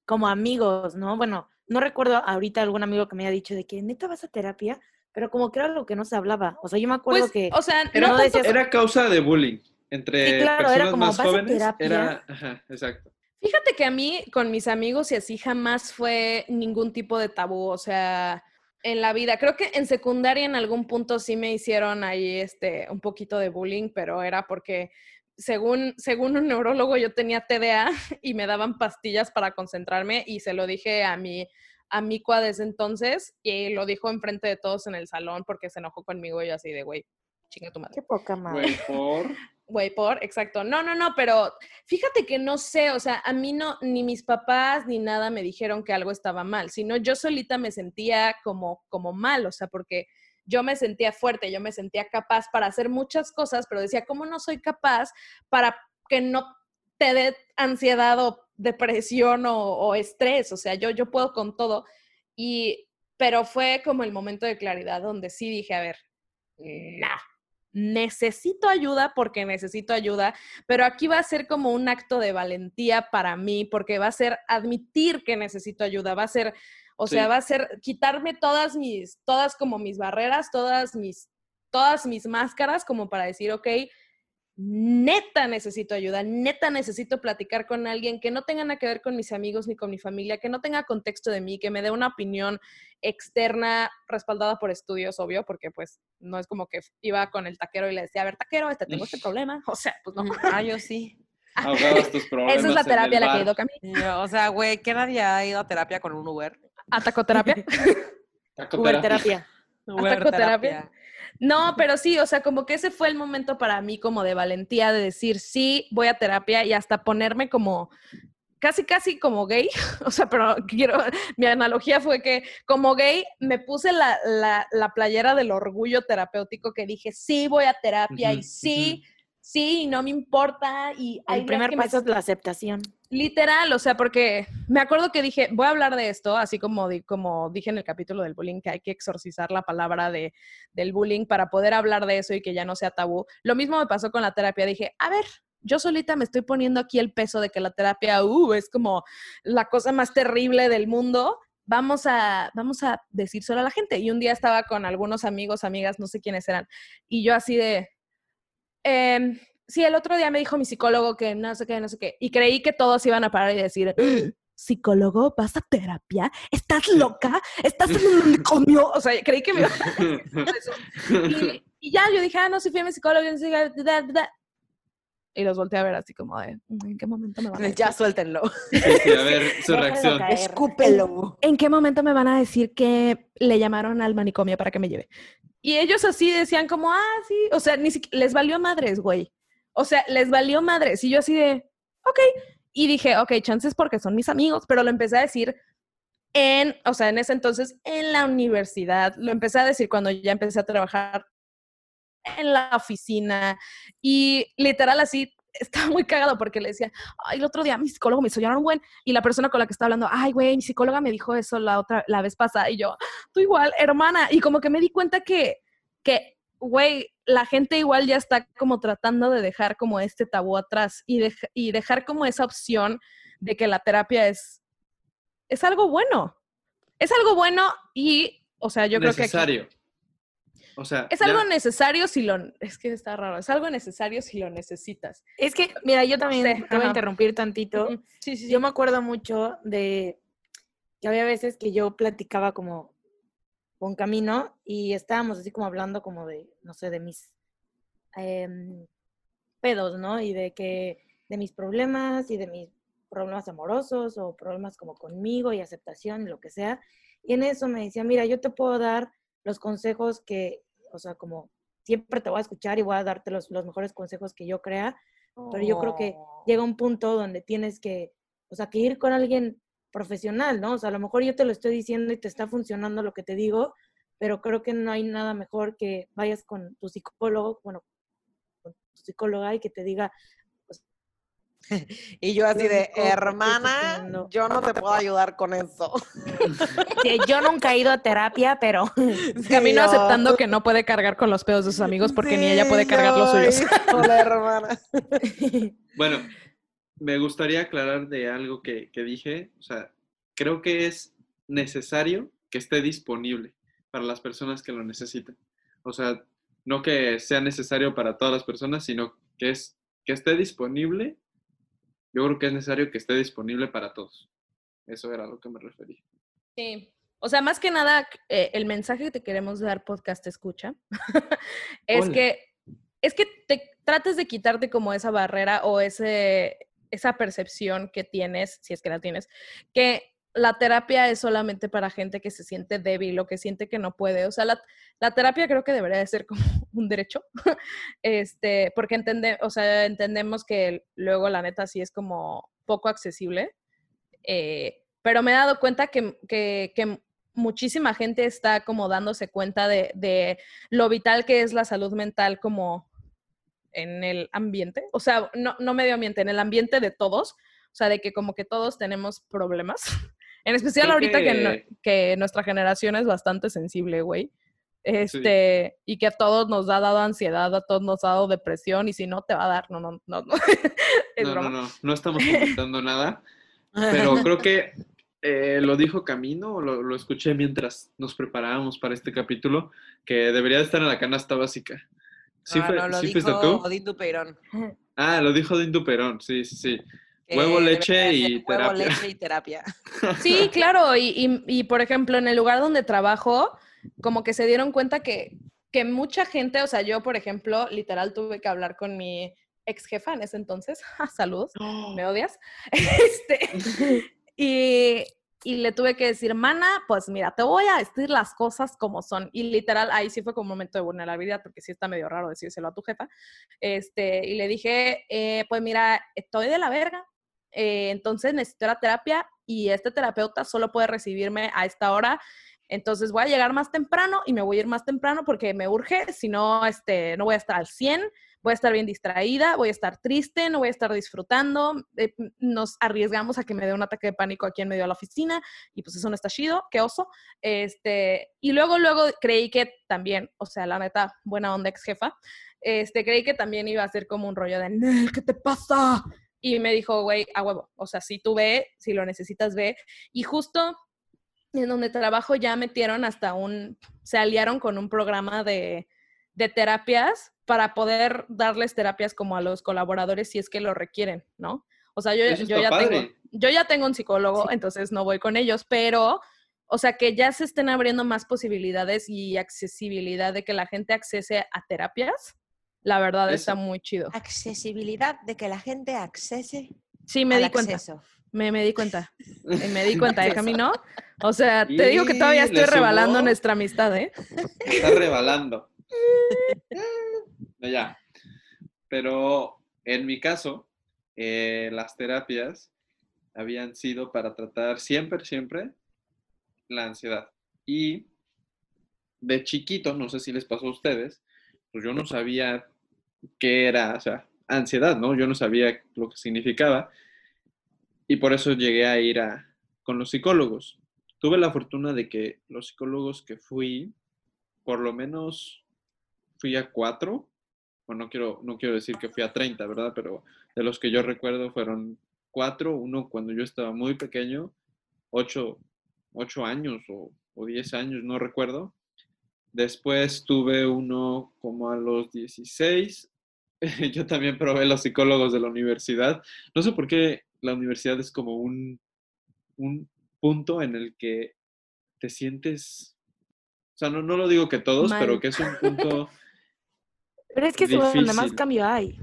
como amigos, ¿no? Bueno, no recuerdo ahorita algún amigo que me haya dicho de que neta vas a terapia, pero como que era lo que no se hablaba. O sea, yo me acuerdo pues, que o sea, Pero no decías- Era causa de bullying entre Sí, claro, era personas como, más ¿vas a jóvenes. terapia? Era, ajá, exacto. Fíjate que a mí, con mis amigos y así, jamás fue ningún tipo de tabú, o sea, en la vida. Creo que en secundaria en algún punto sí me hicieron ahí este, un poquito de bullying, pero era porque según, según un neurólogo yo tenía TDA y me daban pastillas para concentrarme y se lo dije a mi amicua desde entonces y lo dijo enfrente de todos en el salón porque se enojó conmigo y yo así de, güey, chinga tu madre. qué poca madre. Güey, por. Güey, por, exacto. No, no, no, pero fíjate que no sé, o sea, a mí no, ni mis papás ni nada me dijeron que algo estaba mal, sino yo solita me sentía como, como mal, o sea, porque yo me sentía fuerte, yo me sentía capaz para hacer muchas cosas, pero decía, ¿cómo no soy capaz para que no te dé ansiedad o depresión o, o estrés? O sea, yo, yo puedo con todo. Y, pero fue como el momento de claridad donde sí dije, a ver, no, necesito ayuda porque necesito ayuda, pero aquí va a ser como un acto de valentía para mí, porque va a ser admitir que necesito ayuda, va a ser, O sea, va a ser quitarme todas mis, todas como mis barreras, todas mis, todas mis máscaras, como para decir, ok, neta necesito ayuda, neta necesito platicar con alguien que no tenga nada que ver con mis amigos ni con mi familia, que no tenga contexto de mí, que me dé una opinión externa respaldada por estudios, obvio, porque pues no es como que iba con el taquero y le decía, a ver, taquero, este tengo este problema. O sea, pues no. Ah, yo sí. Ahogabas tus problemas. Esa es la terapia a la que he ido Cami. Yo, o sea, güey, ¿qué nadie ha ido a terapia con un Uber? Atacoterapia. Tacoterapia. Tacoterapia. No, pero sí, o sea, como que ese fue el momento para mí como de valentía de decir, sí, voy a terapia y hasta ponerme como, casi, casi como gay. O sea, pero quiero, mi analogía fue que como gay me puse la, la, la playera del orgullo terapéutico que dije, sí, voy a terapia y sí, sí, y no me importa. Y hay El primer me paso es la aceptación. Literal, o sea, porque me acuerdo que dije, voy a hablar de esto, así como, di- como dije en el capítulo del bullying, que hay que exorcizar la palabra de, del bullying para poder hablar de eso y que ya no sea tabú. Lo mismo me pasó con la terapia. Dije, a ver, yo solita me estoy poniendo aquí el peso de que la terapia, uh, es como la cosa más terrible del mundo. Vamos a, vamos a decírselo a la gente. Y un día estaba con algunos amigos, amigas, no sé quiénes eran, y yo así de, em, sí, el otro día me dijo mi psicólogo que no sé qué, no sé qué, y creí que todos iban a parar y decir, psicólogo, ¿vas a terapia? ¿Estás loca? ¿Estestás en un manicomio? O sea, creí que me iba a eso. Y, y ya, yo dije, ah, no, sí fui a mi psicólogo. y no sé qué, da, da. Y los volteé a ver así como de, "Mm, ¿en qué momento me van a decir? Ya suéltenlo. Sí, sí, a ver su reacción. Escúpelo. ¿En qué momento me van a decir que le llamaron al manicomio para que me lleve? Y ellos así decían como, ah, sí, o sea, ni siquiera, les valió madres, güey. O sea, les valió madres. Y yo así de, ok. Y dije, ok, chances porque son mis amigos, pero lo empecé a decir en, o sea, en ese entonces, en la universidad. Lo empecé a decir cuando ya empecé a trabajar en la oficina. Y literal así, estaba muy cagado porque le decía, ay, el otro día mi psicólogo me hizo llorar un buen. Y la persona con la que estaba hablando, ay, güey, mi psicóloga me dijo eso la otra, la vez pasada. Y yo, tú igual, hermana. Y como que me di cuenta que, que, güey, la gente igual ya está como tratando de dejar como este tabú atrás y, y dejar como esa opción de que la terapia es, es algo bueno. Es algo bueno y, o sea, yo creo que... aquí- Necesario. O sea, es ya- algo necesario si lo... Es que está raro. Es algo necesario si lo necesitas. Es que, mira, yo también sé, te voy ajá. a interrumpir tantito. Sí, sí, sí. Yo me acuerdo mucho de que había veces que yo platicaba como con Camino y estábamos así como hablando como de, no sé, de mis em, pedos, ¿no? Y de que, de mis problemas y de mis problemas amorosos o problemas como conmigo y aceptación y lo que sea. Y en eso me decía, mira, yo te puedo dar los consejos que, o sea, como siempre te voy a escuchar y voy a darte los, los mejores consejos que yo crea, pero yo creo que Oh. llega un punto donde tienes que, o sea, que ir con alguien profesional, ¿no? O sea, a lo mejor yo te lo estoy diciendo y te está funcionando lo que te digo, pero creo que no hay nada mejor que vayas con tu psicólogo, bueno, con tu psicóloga y que te diga, Y yo así de, hermana, sosteniendo". yo no te puedo ayudar con eso. "Sí, yo nunca he ido a terapia, pero Camino yo- aceptando que no puede cargar con los pedos de sus amigos porque ni ella puede cargar los yo, suyos. Hola, hermana. Bueno, me gustaría aclarar de algo que, que dije. O sea, creo que es necesario que esté disponible para las personas que lo necesitan. O sea, no que sea necesario para todas las personas, sino que es que esté disponible. Yo creo que es necesario que esté disponible para todos. Eso era a lo que me refería. Sí. O sea, más que nada, eh, el mensaje que te queremos dar, podcast escucha, es Hola. que es que te trates de quitarte como esa barrera o ese, esa percepción que tienes, si es que la tienes, que la terapia es solamente para gente que se siente débil o que siente que no puede. O sea, la, terapia creo que debería de ser como un derecho, este, porque o sea, entendemos que luego la neta sí es como poco accesible. eh, pero me he dado cuenta que, que- que muchísima gente está como dándose cuenta de, de lo vital que es la salud mental como en el ambiente, o sea, no, no medio ambiente, en el ambiente de todos, o sea, de que como que todos tenemos problemas, en especial Creo ahorita que, no- que- nuestra generación es bastante sensible, güey. Este, y que a todos nos ha dado ansiedad, a todos nos ha dado depresión, y si no te va a dar, no, no, no, no. es no, broma. no, no, no estamos comentando nada. Pero creo que eh, lo dijo Camino, lo, lo escuché mientras nos preparábamos para este capítulo, que debería de estar en la canasta básica. ¿Sí, fue, no, lo sí dijo fuiste tú? Odín Dupeirón. Ah, lo dijo Din Duperón, sí, sí, sí. Huevo, leche y ser Huevo, terapia. leche y terapia. Sí, claro, y, y- y, por ejemplo, en el lugar donde trabajo, como que se dieron cuenta que, que mucha gente, o sea, yo, por ejemplo, literal tuve que hablar con mi ex jefa en ese entonces, saludos, me odias, este, y, y le tuve que decir, mana, pues mira, te voy a decir las cosas como son, y literal, ahí sí fue como un momento de vulnerabilidad, porque sí está medio raro decírselo a tu jefa, este, y le dije, eh, pues mira, estoy de la verga, eh, entonces necesito la terapia y este terapeuta solo puede recibirme a esta hora. Entonces voy a llegar más temprano y me voy a ir más temprano porque me urge, si no, este, no voy a estar al 100, voy a estar bien distraída, voy a estar triste, no voy a estar disfrutando, eh, nos arriesgamos a que me dé un ataque de pánico aquí en medio de la oficina y pues eso no está chido, qué oso. Este, y luego, luego creí que también, o sea, la neta, buena onda ex jefa, este, creí que también iba a ser como un rollo de, "Nel, ¿qué te pasa? Y me dijo, güey, a huevo. O sea, si tú ve, si lo necesitas, ve. Y justo en donde trabajo ya metieron hasta un, se aliaron con un programa de, de terapias para poder darles terapias como a los colaboradores si es que lo requieren, ¿no? O sea, yo, yo ya tengo, yo ya tengo un psicólogo, entonces no voy con ellos, pero, o sea, que ya se estén abriendo más posibilidades y accesibilidad de que la gente accese a terapias, la verdad está muy chido. Accesibilidad de que la gente accese Sí, me al di cuenta. Me, me di cuenta. Eh, Me di cuenta, ¿eh, Camino? O sea, te digo que todavía estoy rebalando nuestra amistad, ¿eh? Está rebalando. No, ya. Pero en mi caso, eh, las terapias habían sido para tratar siempre, siempre la ansiedad. Y de chiquito, no sé si les pasó a ustedes, pues yo no sabía qué era, o sea, ansiedad, ¿no? Yo no sabía lo que significaba. Y por eso llegué a ir a, con los psicólogos. Tuve la fortuna de que los psicólogos que fui, por lo menos fui a cuatro, bueno, no quiero, no quiero decir que fui a 30, ¿verdad? Pero de los que yo recuerdo fueron cuatro, uno cuando yo estaba muy pequeño, ocho, ocho años o, o diez años, no recuerdo. Después tuve uno como a los 16. Yo también probé los psicólogos de la universidad. No sé por qué la universidad es como un, un punto en el que te sientes, o sea, no, no lo digo que todos, Mal. pero que es un punto... Pero es que es donde más cambio hay.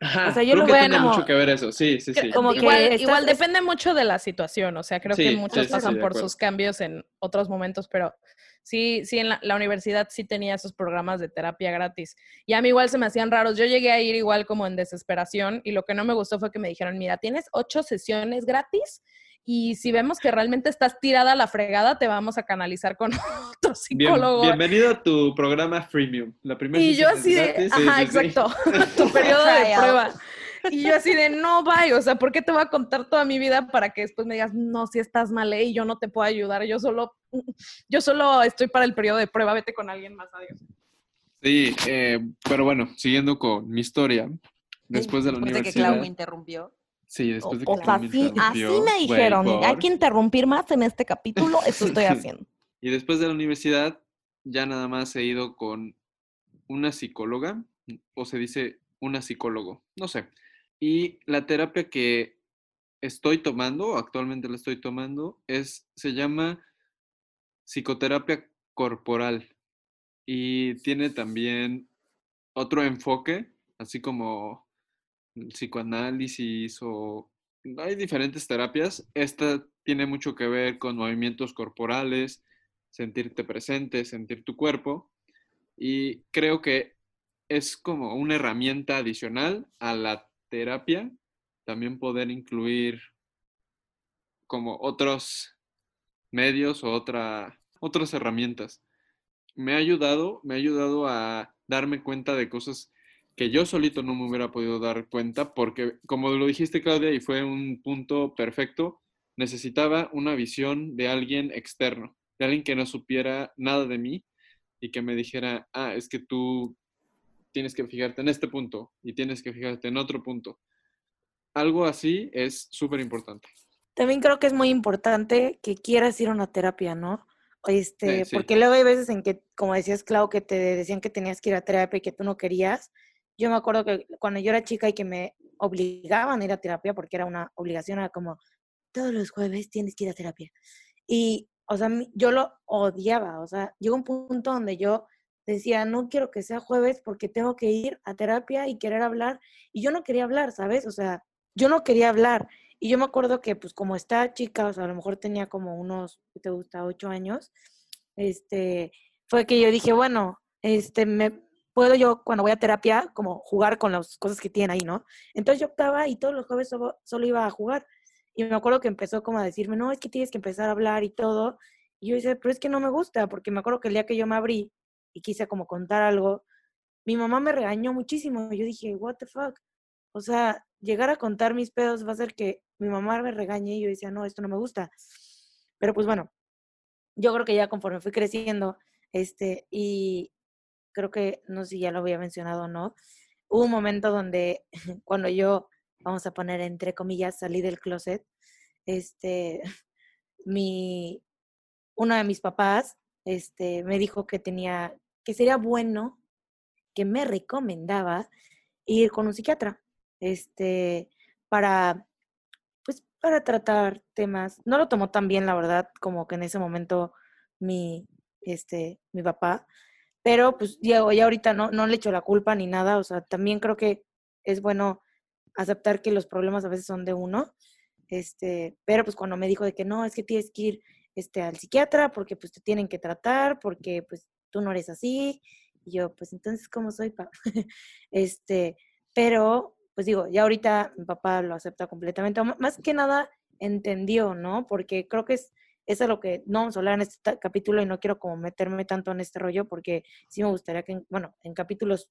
Ajá, O sea, yo creo lo que veo tiene como- mucho que ver eso, sí, sí, sí. como que igual, estás- igual depende mucho de la situación, o sea, creo Sí, que muchos sí, pasan sí, por sus cambios en otros momentos, pero sí, sí, en la, la universidad sí tenía esos programas de terapia gratis. Y a mí igual se me hacían raros. Yo llegué a ir igual como en desesperación y lo que no me gustó fue que me dijeron, mira, tienes ocho sesiones gratis y si vemos que realmente estás tirada a la fregada, te vamos a canalizar con otro Bien- psicólogo. bienvenido a tu programa Freemium. La primera Y yo así de, gratis, ajá, exacto, tu periodo de prueba. Y yo así de, no, bye, o sea, ¿por qué te voy a contar toda mi vida para que después me digas, no, si estás mal eh, y yo no te puedo ayudar, yo solo, yo solo estoy para el periodo de prueba, vete con alguien más, adiós. Sí, eh, pero bueno, siguiendo con mi historia, después de la Después de que Clau universidad. me interrumpió. Sí, después de que O sea, así, me dijeron, hay que interrumpir más en este capítulo, eso estoy haciendo. Y después de la universidad, ya nada más he ido con una psicóloga, o se dice una psicólogo, no sé. Y la terapia que estoy tomando, actualmente la estoy tomando, es, se llama psicoterapia corporal. Y tiene también otro enfoque, así como psicoanálisis o hay diferentes terapias. Esta tiene mucho que ver con movimientos corporales, sentirte presente, sentir tu cuerpo. Y creo que es como una herramienta adicional a la terapia, también poder incluir como otros medios o otra, otras herramientas. Me ha ayudado, me ha ayudado a darme cuenta de cosas que yo solito no me hubiera podido dar cuenta, porque como lo dijiste Claudia, y fue un punto perfecto, necesitaba una visión de alguien externo, de alguien que no supiera nada de mí y que me dijera, ah, es que tú tienes que fijarte en este punto y tienes que fijarte en otro punto. Algo así es súper importante. también creo que es muy importante que quieras ir a una terapia, ¿no? Este, sí. porque luego hay veces en que, como decías, Clau, que te decían que tenías que ir a terapia y que tú no querías. Yo me acuerdo que cuando yo era chica y que me obligaban a ir a terapia, porque era una obligación, era como, todos los jueves tienes que ir a terapia. Y, o sea, yo lo odiaba, o sea, llegó un punto donde yo decía, no quiero que sea jueves porque tengo que ir a terapia y querer hablar. Y yo no quería hablar, ¿sabes? O sea, yo no quería hablar. Y yo me acuerdo que, pues, como estaba chica, o sea, a lo mejor tenía como unos, ¿qué te gusta? Ocho años, este, fue que yo dije, bueno, este, me puedo yo, cuando voy a terapia, como jugar con las cosas que tienen ahí, ¿no? Entonces yo optaba y todos los jueves solo, solo iba a jugar. Y me acuerdo que empezó como a decirme, no, es que tienes que empezar a hablar y todo. Y yo decía, pero es que no me gusta, porque me acuerdo que el día que yo me abrí y quise como contar algo, mi mamá me regañó muchísimo. Yo dije, what the fuck? O sea, llegar a contar mis pedos va a hacer que mi mamá me regañe y yo decía, no, esto no me gusta. Pero pues bueno, yo creo que ya conforme fui creciendo, este, y creo que, no sé si ya lo había mencionado o no, hubo un momento donde cuando yo, vamos a poner entre comillas, salí del closet, este, mi, uno de mis papás, este, me dijo que tenía, que sería bueno, que me recomendaba ir con un psiquiatra, este, para, pues, para tratar temas. No lo tomó tan bien, la verdad, como que en ese momento mi, este, mi papá, pero pues ya, ya ahorita no, no le echo la culpa ni nada, o sea, también creo que es bueno aceptar que los problemas a veces son de uno, este, pero pues cuando me dijo de que no, es que tienes que ir este, al psiquiatra porque pues te tienen que tratar, porque pues tú no eres así, y yo, pues entonces, ¿cómo soy? pa? este, pero, pues digo, ya ahorita mi papá lo acepta completamente, más que nada entendió, ¿no? Porque creo que es, es a lo que no vamos a hablar en este capítulo y no quiero como meterme tanto en este rollo porque sí me gustaría que, en- bueno, en capítulos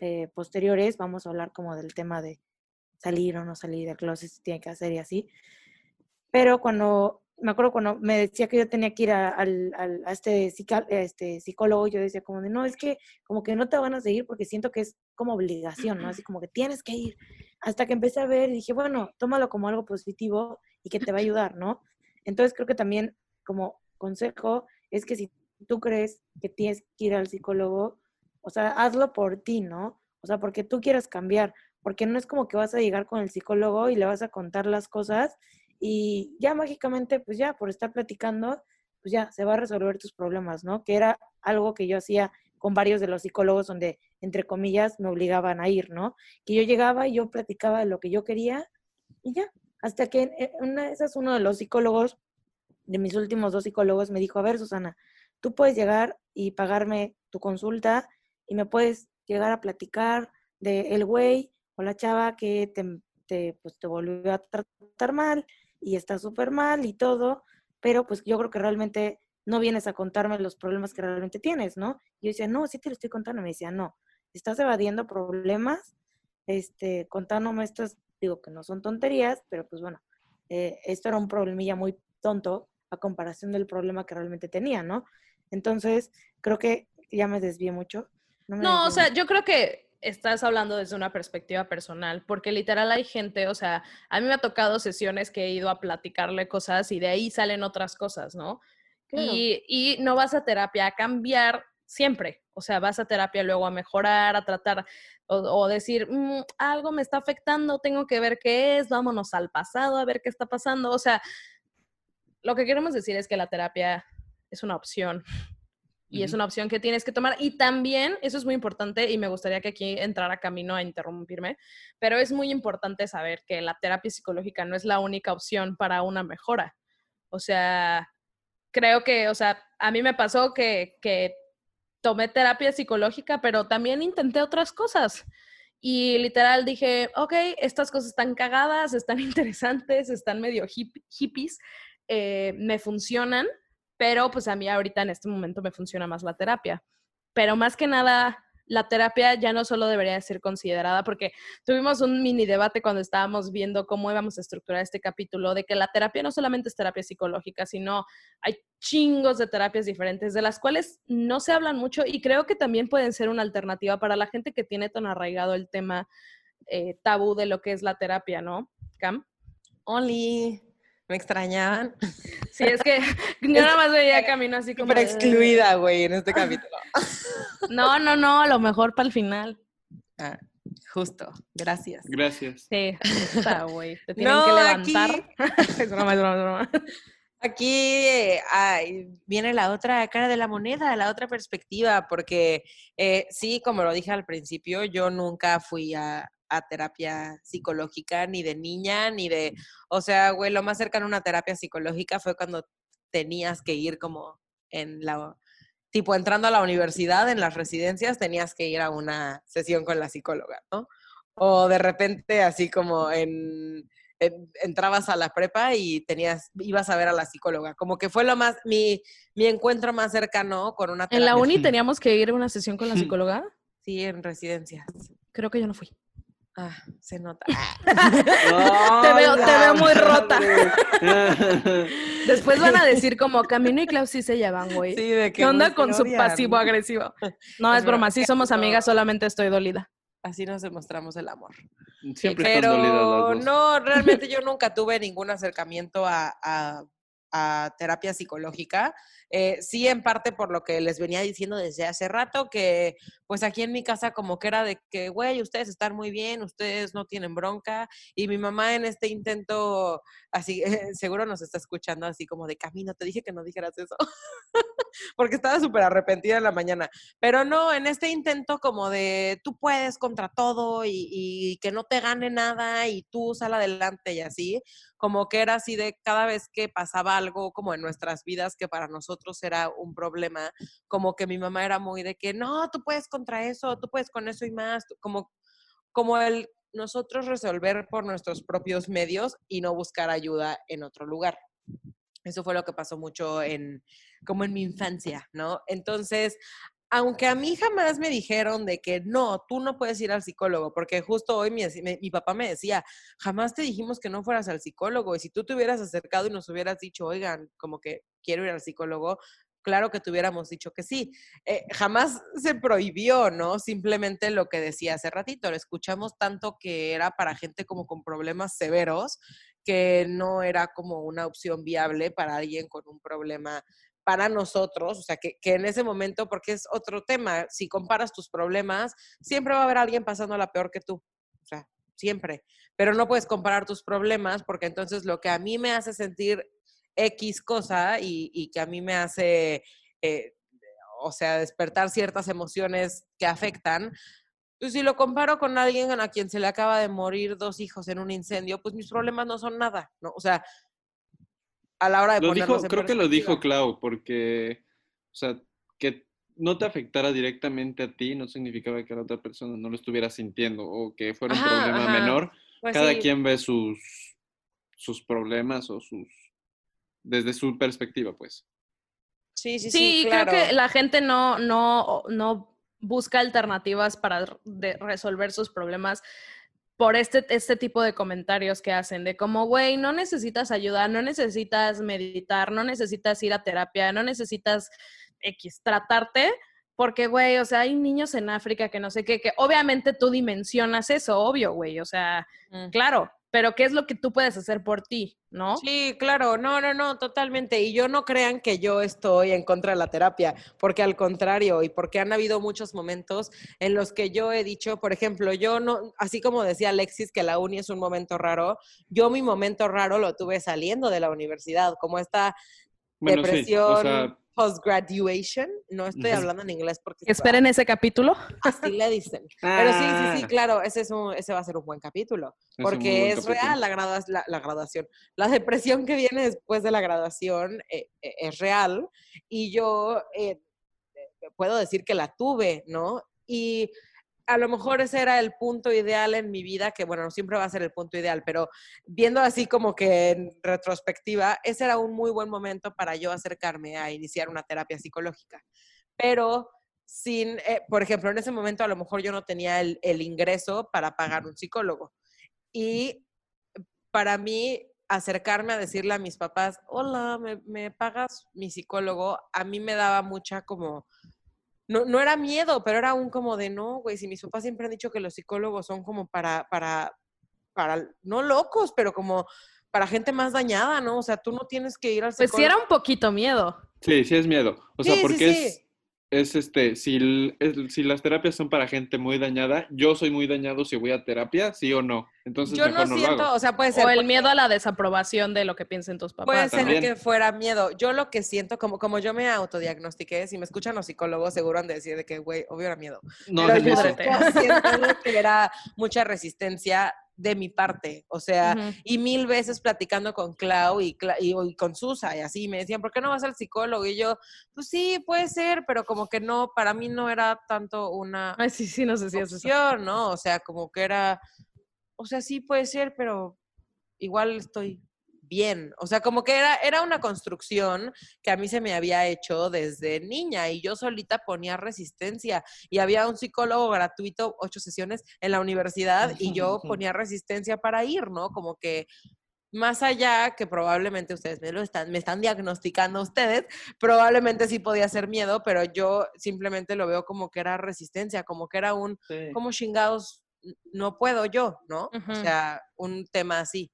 eh, posteriores vamos a hablar como del tema de salir o no salir del closet, si tiene que hacer y así. Pero cuando, me acuerdo cuando me decía que yo tenía que ir a, a este, psica- este psicólogo, yo decía como de, no, es que como que no te van a seguir porque siento que es como obligación, ¿no? Así como que tienes que ir. Hasta que empecé a ver y dije, bueno, tómalo como algo positivo y que te va a ayudar, ¿no? Entonces creo que también como consejo es que si tú crees que tienes que ir al psicólogo, o sea, hazlo por ti, ¿no? O sea, porque tú quieres cambiar, porque no es como que vas a llegar con el psicólogo y le vas a contar las cosas y ya mágicamente, pues ya, por estar platicando, pues ya se va a resolver tus problemas, ¿no? Que era algo que yo hacía con varios de los psicólogos donde, entre comillas, me obligaban a ir, ¿no? Que yo llegaba y yo platicaba de lo que yo quería y ya, hasta que eh, una de esas, uno de los psicólogos, de mis últimos dos psicólogos, me dijo, a ver, Susana, tú puedes llegar y pagarme tu consulta y me puedes llegar a platicar de el güey o la chava que te, te, pues, te volvió a tratar mal y está súper mal y todo, pero pues yo creo que realmente no vienes a contarme los problemas que realmente tienes, ¿no? Yo decía, no, sí te lo estoy contando. Me decía, no, estás evadiendo problemas, este, contándome estas, digo que no son tonterías, pero pues bueno, eh, esto era un problemilla muy tonto a comparación del problema que realmente tenía, ¿no? Entonces, creo que ya me desvié mucho. me No, o sea, mucho. yo creo que estás hablando desde una perspectiva personal, porque literal hay gente, o sea, a mí me ha tocado sesiones que he ido a platicarle cosas y de ahí salen otras cosas, ¿no? Claro. Y, y no vas a terapia a cambiar siempre, o sea, vas a terapia luego a mejorar, a tratar o, o decir, "Mm, algo me está afectando, tengo que ver qué es, vámonos al pasado a ver qué está pasando, o sea, lo que queremos decir es que la terapia es una opción y es una opción que tienes que tomar. Y también, eso es muy importante y me gustaría que aquí entrara Camino a interrumpirme, pero es muy importante saber que la terapia psicológica no es la única opción para una mejora. O sea, creo que, o sea, a mí me pasó que, que tomé terapia psicológica, pero también intenté otras cosas. Y literal dije, ok, estas cosas están cagadas, están interesantes, están medio hip- hippies, eh, me funcionan, pero pues a mí ahorita en este momento me funciona más la terapia. Pero más que nada, la terapia ya no solo debería ser considerada, porque tuvimos un mini debate cuando estábamos viendo cómo íbamos a estructurar este capítulo, de que la terapia no solamente es terapia psicológica, sino hay chingos de terapias diferentes, de las cuales no se hablan mucho y creo que también pueden ser una alternativa para la gente que tiene tan arraigado el tema eh, tabú de lo que es la terapia, ¿no? Cam. Only. ¿Me extrañaban? Sí, es que yo nada más veía camino así como... De- excluida, güey, en este capítulo. No, no, no, a lo mejor para el final. Ah, justo, gracias. Gracias. Sí, puta, güey. Te tienen No, que aquí- levantar. es broma, es broma, es broma. Aquí eh, ay, viene la otra cara de la moneda, la otra perspectiva, porque eh, sí, como lo dije al principio, yo nunca fui a, a terapia psicológica, ni de niña, ni de, o sea, güey, lo más cercano a una terapia psicológica fue cuando tenías que ir como en la, tipo entrando a la universidad, en las residencias, tenías que ir a una sesión con la psicóloga, ¿no? O de repente así como en, en- entrabas a la prepa y tenías, ibas a ver a la psicóloga. Como que fue lo más, mi, mi encuentro más cercano con una En la terapia. uni teníamos que ir a una sesión con la psicóloga. Sí, en residencias. Creo que yo no fui. Ah, se nota. Te veo- te veo muy rota. Después van a decir como Camino y Clau sí se llevan, güey. Sí, de que ¿Qué onda con su odian. pasivo-agresivo? No, Es es broma, sí somos amigas, solamente estoy dolida. Así nos demostramos el amor. Siempre Pero no, realmente yo nunca tuve ningún acercamiento a, a- a terapia psicológica. Eh, sí, en parte por lo que les venía diciendo desde hace rato, que pues aquí en mi casa como que era de que, güey, ustedes están muy bien, ustedes no tienen bronca. Y mi mamá en este intento, así, seguro nos está escuchando así como de camino, te dije que no dijeras eso. Porque estaba súper arrepentida en la mañana. Pero no, en este intento como de tú puedes contra todo y, y que no te gane nada y tú sal adelante y así, como que era así de cada vez que pasaba algo como en nuestras vidas que para nosotros era un problema, como que mi mamá era muy de que no, tú puedes contra eso, tú puedes con eso y más, como, como el nosotros resolver por nuestros propios medios y no buscar ayuda en otro lugar. Eso fue lo que pasó mucho en, como en mi infancia, ¿no? Entonces, aunque a mí jamás me dijeron de que no, tú no puedes ir al psicólogo, porque justo hoy mi, papá me decía, jamás te dijimos que no fueras al psicólogo, y si tú te hubieras acercado y nos hubieras dicho, oigan, como que quiero ir al psicólogo, claro que te hubiéramos dicho que sí. Eh, jamás se prohibió, ¿no? Simplemente lo que decía hace ratito, lo escuchamos tanto que era para gente como con problemas severos, que no era como una opción viable para alguien con un problema para nosotros, o sea, que, que en ese momento, porque es otro tema, si comparas tus problemas, siempre va a haber alguien pasando la peor que tú, o sea, siempre, pero no puedes comparar tus problemas porque entonces lo que a mí me hace sentir X cosa y, y que a mí me hace, eh, o sea, despertar ciertas emociones que afectan, pues si lo comparo con alguien a quien se le acaba de morir dos hijos en un incendio, pues mis problemas no son nada, ¿no? O sea, a la hora de Lo dijo, creo que lo dijo. Clau, porque, o sea, que no te afectara directamente a ti no significaba que a la otra persona no lo estuviera sintiendo o que fuera un Ajá, problema ajá. menor. Pues Cada sí. quien ve sus, sus problemas o sus, desde su perspectiva, pues. Sí, sí, Sí, sí, claro. creo que la gente no, no, no busca alternativas para de- resolver sus problemas por este, este tipo de comentarios que hacen, de como, güey, no necesitas ayuda, no necesitas meditar, no necesitas ir a terapia, no necesitas X, tratarte, porque, güey, o sea, hay niños en África que no sé qué, que obviamente tú dimensionas eso, obvio, güey, o sea, Mm. claro, pero ¿qué es lo que tú puedes hacer por ti, no? Sí, claro, no, no, no, totalmente. Y yo no crean que yo estoy en contra de la terapia, porque al contrario, y porque han habido muchos momentos en los que yo he dicho, por ejemplo, yo no, así como decía Alexis que la uni es un momento raro, yo mi momento raro lo tuve saliendo de la universidad, como esta Bueno, sí, depresión o sea, post-graduation. No estoy hablando en inglés porque Esperen ese capítulo. así le dicen. Pero sí, sí, sí, Ah. claro, ese, es un, ese va a ser un buen capítulo. Es Porque buen es capítulo. real la, gradua- la, la graduación. La depresión que viene después de la graduación eh, eh, es real. Y yo eh, eh, puedo decir que la tuve, ¿no? Y a lo mejor ese era el punto ideal en mi vida, que bueno, no siempre va a ser el punto ideal, pero viendo así como que en retrospectiva, ese era un muy buen momento para yo acercarme a iniciar una terapia psicológica. Pero sin, eh, por ejemplo, en ese momento a lo mejor yo no tenía el, el ingreso para pagar un psicólogo. Y para mí, acercarme a decirle a mis papás, hola, ¿me, me pagas mi psicólogo? A mí me daba mucha como, no, no era miedo, pero era un como de, no, güey, si mis papás siempre han dicho que los psicólogos son como para, para, para, no locos, pero como para gente más dañada, ¿no? O sea, tú no tienes que ir al Pues sí era psicólogo. un poquito miedo. Sí, sí es miedo. O sea, Sí, sí, porque sí. es, es este, si, es- si las terapias son para gente muy dañada, yo soy muy dañado si voy a terapia, sí o no. Entonces Yo mejor no no, lo siento, hago. o sea, puede ser. O el puede- miedo a la desaprobación de lo que piensen tus Puede papás. ser También. que fuera miedo. Yo lo que siento, como, como yo me autodiagnostiqué, si me escuchan los psicólogos, seguro han de decir de que, güey, obvio era miedo. No Pero yo siento que era mucha resistencia de mi parte. O sea, y mil veces platicando con Clau y, y, y con Susa y así, me decían, ¿por qué no vas al psicólogo? Y yo, pues sí, puede ser, pero como que no, para mí no era tanto una Ay, sí, sí, no sé si eso. opción, ¿no? O sea, como que era, o sea, sí puede ser, pero igual estoy bien. O sea, como que era, era una construcción que a mí se me había hecho desde niña y yo solita ponía resistencia y había un psicólogo gratuito, ocho sesiones en la universidad y yo ponía resistencia para ir, ¿no? Como que más allá que probablemente ustedes me lo están, me están diagnosticando ustedes, probablemente sí podía ser miedo, pero yo simplemente lo veo como que era resistencia, como que era un, Sí. ¿cómo chingados no puedo yo, no? Ujú. O sea, un tema así.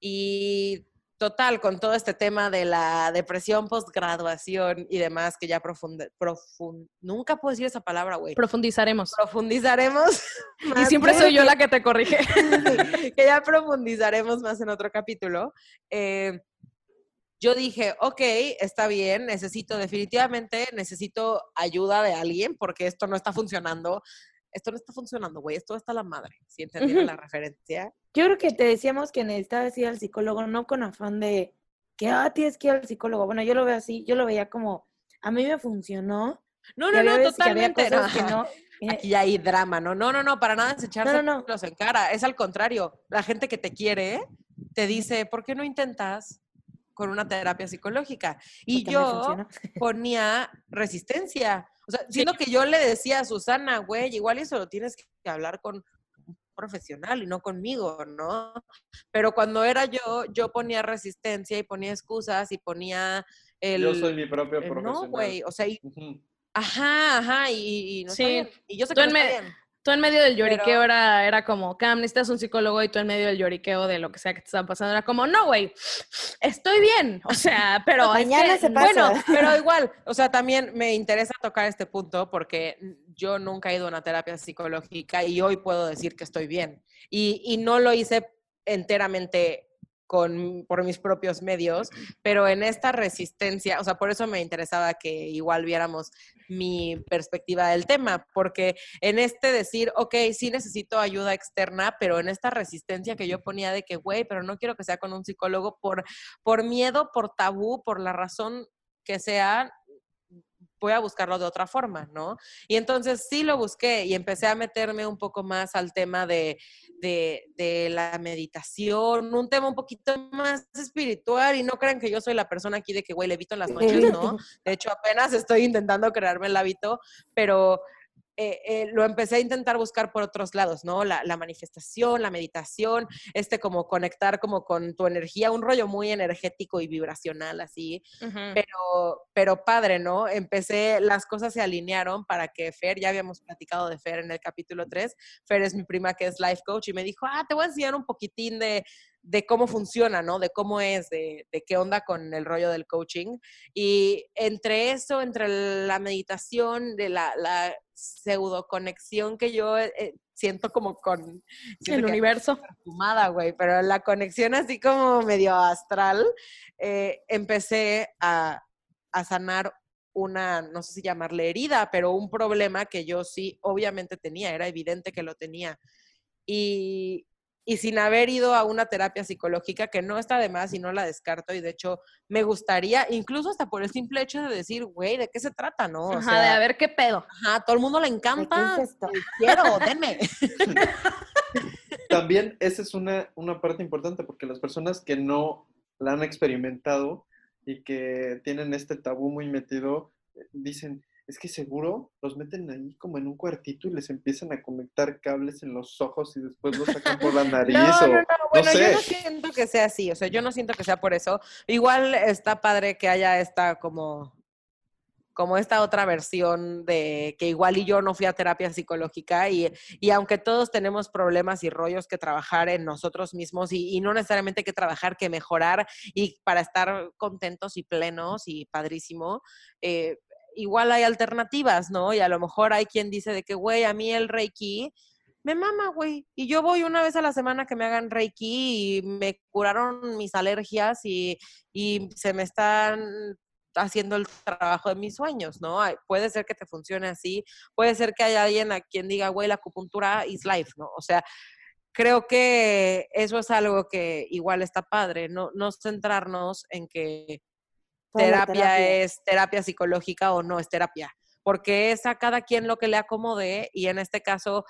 Y total, con todo este tema de la depresión postgraduación y demás, que ya profunde, profun- nunca puedo decir esa palabra, güey. Profundizaremos. Profundizaremos. Y siempre soy yo la que te corrige. que ya profundizaremos más en otro capítulo. eh, yo dije, ok, está bien, necesito definitivamente, necesito ayuda de alguien porque esto no está funcionando. Esto no está funcionando, güey, esto está la madre. ¿Sí entendieron la referencia? Yo creo que te decíamos que necesitabas ir al psicólogo, no con afán de que, ah, tienes que ir al psicólogo. Bueno, yo lo veo así, yo lo veía como, a mí me funcionó. No, no, no, que totalmente. que no. no. eh, Aquí hay drama, ¿no? No, no, no, para nada es echarse No, los en cara. Es al contrario. La gente que te quiere te dice, ¿por qué no intentas con una terapia psicológica? Y porque yo ponía resistencia. O sea, siendo que yo le decía a Susana, güey, igual eso lo tienes que hablar con profesional y no conmigo, ¿no? Pero cuando era yo, yo ponía resistencia y ponía excusas y ponía el... Yo soy mi propio el profesional. no, güey, o sea, y- ajá, ajá, y, y no está Sí. bien. Y yo sé que no está bien. Tú en medio del lloriqueo Pero- era, era como, Cam, necesitas un psicólogo y tú en medio del lloriqueo de lo que sea que te estaba pasando era como, no, güey, estoy bien. O sea, pero es Mañana que- se pasa. Bueno, pero igual, o sea, también me interesa tocar este punto porque yo nunca he ido a una terapia psicológica y hoy puedo decir que estoy bien. Y, y no lo hice enteramente con, por mis propios medios, pero en esta resistencia, o sea, por eso me interesaba que igual viéramos mi perspectiva del tema, porque en este decir, ok, sí necesito ayuda externa, pero en esta resistencia que yo ponía de que, güey, pero no quiero que sea con un psicólogo por, por miedo, por tabú, por la razón que sea, voy a buscarlo de otra forma, ¿no? Y entonces sí lo busqué y empecé a meterme un poco más al tema de, de, de la meditación, un tema un poquito más espiritual y no crean que yo soy la persona aquí de que, güey, levito en las noches, ¿no? De hecho, apenas estoy intentando crearme el hábito, pero eh, eh, lo empecé a intentar buscar por otros lados, ¿no? La, la manifestación, la meditación, este como conectar como con tu energía, un rollo muy energético y vibracional así, pero, pero padre, ¿no? Empecé, las cosas se alinearon para que Fer, ya habíamos platicado de Fer en el capítulo 3, Fer es mi prima que es life coach y me dijo, ah, te voy a enseñar un poquitín de, de cómo funciona, ¿no? De cómo es, de, de qué onda con el rollo del coaching. Y entre eso, entre la meditación, de la, la pseudo conexión que yo eh, siento como con... siento El que- universo. fumada, güey, pero la conexión así como medio astral, eh, empecé a, a sanar una, no sé si llamarle herida, pero un problema que yo sí, obviamente tenía, era evidente que lo tenía. Y, y sin haber ido a una terapia psicológica, que no está de más y no la descarto, y de hecho me gustaría, incluso hasta por el simple hecho de decir, güey, ¿de qué se trata, no? O Ajá, sea, de a ver qué pedo. ajá, todo el mundo le ¿De qué encanta, es esto? quiero, denme. También esa es una, una parte importante porque las personas que no la han experimentado y que tienen este tabú muy metido, eh, dicen, es que seguro los meten ahí como en un cuartito y les empiezan a conectar cables en los ojos y después los sacan por la nariz No, o no, no, bueno, sé. yo no siento que sea así, o sea, yo no siento que sea por eso. Igual está padre que haya esta como como esta otra versión de que igual y yo no fui a terapia psicológica y, y aunque todos tenemos problemas y rollos que trabajar en nosotros mismos y, y no necesariamente que trabajar, que mejorar y para estar contentos y plenos y padrísimo, eh, igual hay alternativas, ¿no? Y a lo mejor hay quien dice de que, güey, a mí el Reiki me mama, güey. Y yo voy una vez a la semana que me hagan Reiki y me curaron mis alergias y, y se me están haciendo el trabajo de mis sueños, ¿no? Puede ser que te funcione así, puede ser que haya alguien a quien diga, güey, la acupuntura is life, ¿no? O sea, creo que eso es algo que igual está padre, no, no centrarnos en que terapia, terapia. es terapia psicológica o no es terapia, porque es a cada quien lo que le acomode y en este caso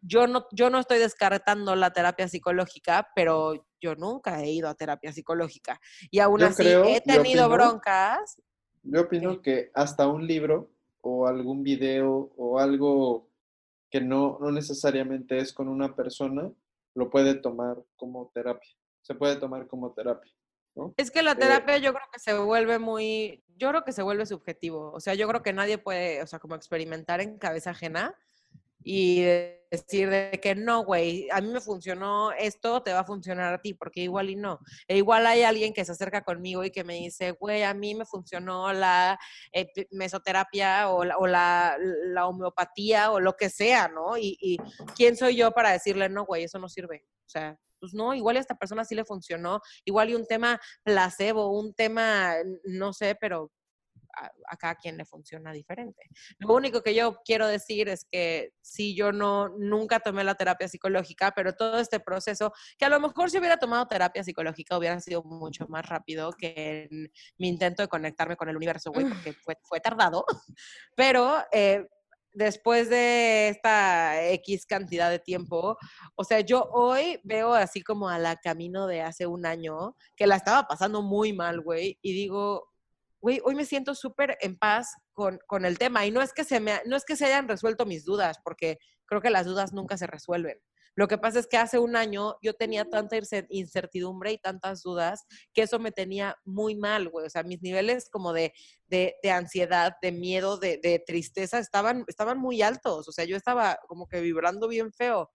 yo no, yo no estoy descartando la terapia psicológica, pero yo nunca he ido a terapia psicológica y aún Yo así creo, he yo tenido opino- broncas. Yo opino que hasta un libro o algún video o algo que no, no necesariamente es con una persona, lo puede tomar como terapia. Se puede tomar como terapia. ¿No? Es que la Eh, terapia yo creo que se vuelve muy, yo creo que se vuelve subjetivo. O sea, yo creo que nadie puede, o sea, como experimentar en cabeza ajena y decir de que no, güey, a mí me funcionó esto, te va a funcionar a ti, porque igual y no. E igual hay alguien que se acerca conmigo y que me dice, güey, a mí me funcionó la eh, mesoterapia o, la, o la, la homeopatía o lo que sea, ¿no? Y, y quién soy yo para decirle, no, güey, eso no sirve. O sea, pues no, igual a esta persona sí le funcionó, igual y un tema placebo, un tema, no sé, pero a, a cada quien le funciona diferente. Lo único que yo quiero decir es que sí, yo no, nunca tomé la terapia psicológica, pero todo este proceso, que a lo mejor si hubiera tomado terapia psicológica hubiera sido mucho más rápido que en mi intento de conectarme con el universo, güey, porque fue, fue tardado, pero... eh, Después de esta X cantidad de tiempo, o sea, yo hoy veo así como a la camino de hace un año, que la estaba pasando muy mal, güey, y digo, güey, hoy me siento súper en paz con, con el tema. Y no es, que se me, no es que se hayan resuelto mis dudas, porque creo que las dudas nunca se resuelven. Lo que pasa es que hace un año yo tenía tanta incer- incertidumbre y tantas dudas que eso me tenía muy mal, güey. O sea, mis niveles como de, de, ansiedad, de miedo, de, de tristeza estaban, estaban muy altos. O sea, yo estaba como que vibrando bien feo.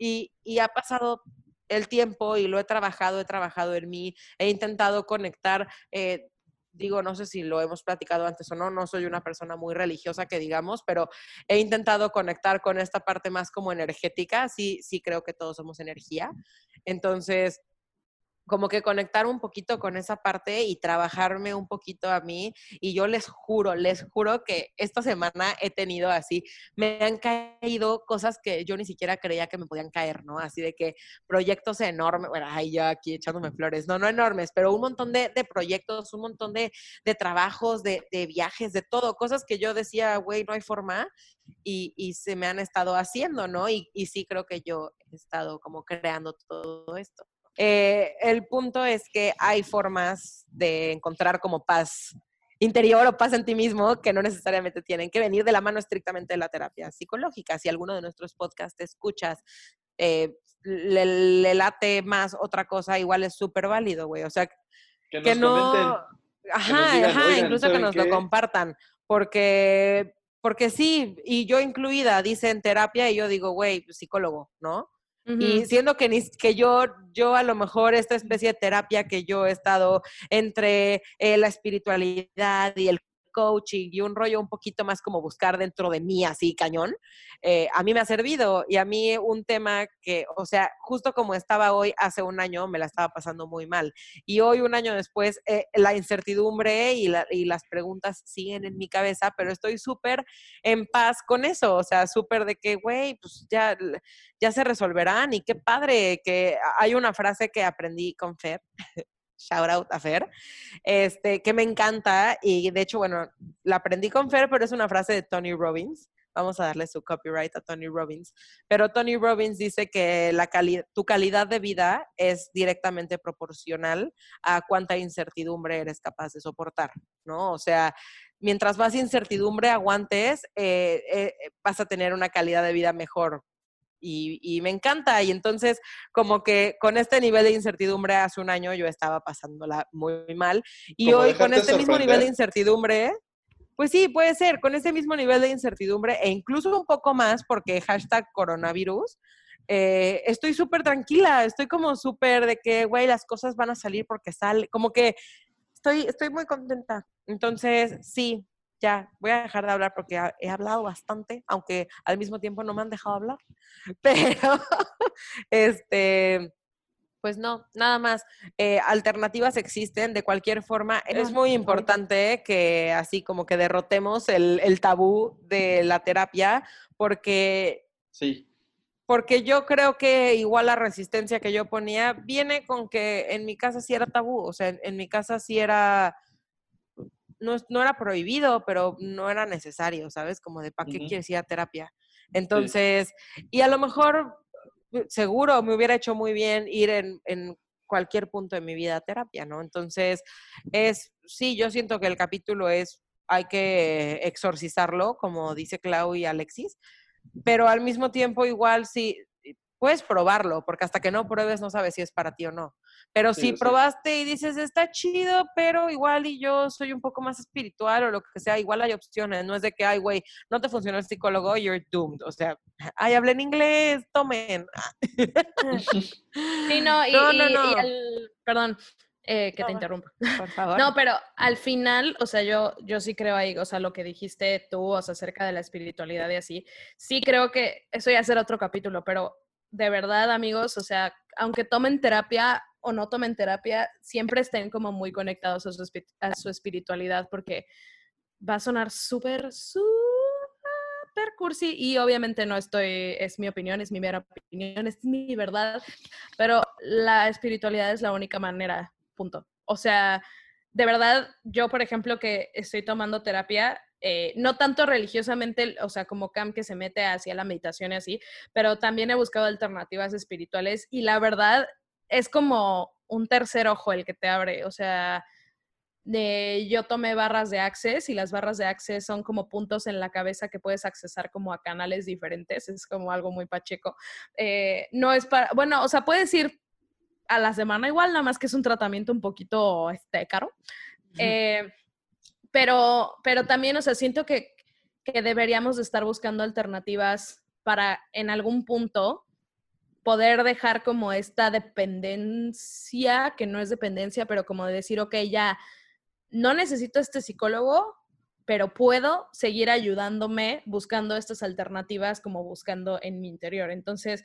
Y, y ha pasado el tiempo y lo he trabajado, he trabajado en mí, he intentado conectar. eh, digo, no sé si lo hemos platicado antes o no, no soy una persona muy religiosa que digamos, pero he intentado conectar con esta parte más como energética, sí, sí creo que todos somos energía. Entonces, como que conectar un poquito con esa parte y trabajarme un poquito a mí. Y yo les juro, les juro que esta semana he tenido así, me han caído cosas que yo ni siquiera creía que me podían caer, ¿no? Así de que proyectos enormes, bueno, ay, ya aquí echándome flores, no, no enormes, pero un montón de, de proyectos, un montón de, de trabajos, de, de viajes, de todo, cosas que yo decía, güey, no hay forma. Y, y se me han estado haciendo, ¿no? Y, y sí creo que yo he estado como creando todo esto. Eh, el punto es que hay formas de encontrar como paz interior o paz en ti mismo que no necesariamente tienen que venir de la mano estrictamente de la terapia psicológica. Si alguno de nuestros podcasts te escuchas, eh, le, le late más otra cosa, igual es súper válido, güey. O sea, Que no... comenten. Ajá, digan, ajá, "Oigan, incluso que ¿saben nos lo compartan, porque, porque sí, y yo incluida, dicen terapia, y yo digo, güey, psicólogo, ¿no? Y siendo que, ni- que yo, yo a lo mejor esta especie de terapia que yo he estado entre eh, la espiritualidad y el coaching y un rollo un poquito más como buscar dentro de mí así cañón, eh, a mí me ha servido y a mí un tema que, o sea, justo como estaba hoy hace un año, me la estaba pasando muy mal. Y hoy, un año después, eh, la incertidumbre y, la- y las preguntas siguen en mi cabeza, pero estoy súper en paz con eso, o sea, súper de que, güey, pues ya, ya se resolverán y qué padre que hay una frase que aprendí con Fer, shout out a Fer, este, que me encanta y de hecho, bueno, la aprendí con Fer, pero es una frase de Tony Robbins. Vamos a darle su copyright a Tony Robbins. Pero Tony Robbins dice que la cali- tu calidad de vida es directamente proporcional a cuánta incertidumbre eres capaz de soportar, ¿no? O sea, mientras más incertidumbre aguantes, eh, eh, vas a tener una calidad de vida mejor. Y, y me encanta. Y entonces, como que con este nivel de incertidumbre hace un año yo estaba pasándola muy mal. Y Como hoy con este mismo nivel de incertidumbre, Pues sí, puede ser, con ese mismo nivel de incertidumbre e incluso un poco más porque hashtag coronavirus, eh, estoy súper tranquila, estoy como súper de que, güey, las cosas van a salir porque sale, como que estoy, estoy muy contenta. Entonces, sí, ya, voy a dejar de hablar porque he hablado bastante, aunque al mismo tiempo no me han dejado hablar. Pero, este, pues no, nada más. Eh, alternativas existen de cualquier forma. Es muy importante que así como que derrotemos el, el tabú de la terapia porque Sí, porque yo creo que igual la resistencia que yo ponía viene con que en mi casa sí era tabú, o sea, en, en mi casa sí era, no, era prohibido, pero no era necesario, ¿sabes? Como de, ¿para qué quieres ir a terapia? Entonces, y a lo mejor, eh, seguro, me hubiera hecho muy bien ir en, en cualquier punto de mi vida a terapia, ¿no? Entonces, es, sí, yo siento que el capítulo es, hay que exorcizarlo, como dice Clau y Alexis, pero al mismo tiempo igual sí puedes probarlo, porque hasta que no pruebes no sabes si es para ti o no. Pero Sí, si sí. probaste y dices, está chido, pero igual y yo soy un poco más espiritual o lo que sea, igual hay opciones, no es de que, ay, güey, no te funcionó el psicólogo, you're doomed. O sea, ay, hablé en inglés, tomen. Sí, no, y, No, no, y no. al- perdón eh, que No, te interrumpa. Por favor. No, pero al final, o sea, yo, yo sí creo ahí, o sea, lo que dijiste tú, o sea, acerca de la espiritualidad y así, sí creo que eso ya será otro capítulo, pero de verdad, amigos, o sea, aunque tomen terapia o no tomen terapia, siempre estén como muy conectados a su, a su espiritualidad, porque va a sonar súper, súper cursi y obviamente no estoy, es mi opinión, es mi mera opinión, es mi verdad, pero la espiritualidad es la única manera, punto. O sea, de verdad, yo, por ejemplo, que estoy tomando terapia, eh, no tanto religiosamente, o sea, como Cam que se mete hacia la meditación y así, pero también he buscado alternativas espirituales y la verdad es como un tercer ojo el que te abre, o sea, de, yo tomé barras de Access y las barras de Access son como puntos en la cabeza que puedes accesar como a canales diferentes, es como algo muy pacheco. Eh, no es para, bueno, o sea, puedes ir a la semana igual, nada más que es un tratamiento un poquito este, caro. Eh, pero, pero también, o sea, siento que, que deberíamos de estar buscando alternativas para en algún punto poder dejar como esta dependencia, que no es dependencia, pero como de decir, ok, ya no necesito este psicólogo, pero puedo seguir ayudándome buscando estas alternativas como buscando en mi interior. Entonces,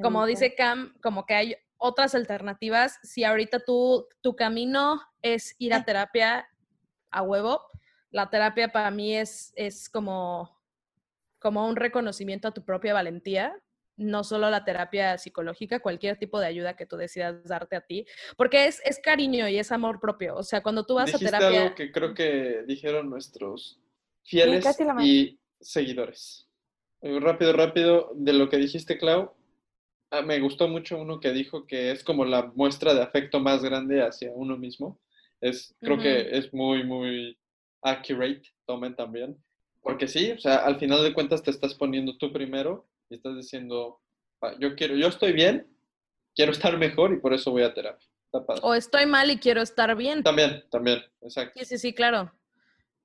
como dice Cam, como que hay otras alternativas. Si ahorita tú, tu camino es ir a terapia a huevo, la terapia para mí es, es como, como un reconocimiento a tu propia valentía, no solo la terapia psicológica, cualquier tipo de ayuda que tú decidas darte a ti, porque es, es cariño y es amor propio. O sea, cuando tú vas dijiste a terapia... algo que creo que dijeron nuestros fieles más. y seguidores. Eh, Rápido, rápido, de lo que dijiste, Clau, ah, me gustó mucho uno que dijo que es como la muestra de afecto más grande hacia uno mismo. Es, creo que es muy, muy accurate, tomen también. Porque sí, o sea, al final de cuentas te estás poniendo tú primero y estás diciendo, "Ah, yo quiero, yo estoy bien, quiero estar mejor y por eso voy a terapia. O estoy mal y quiero estar bien. También, también, exacto. Sí, sí, sí, claro.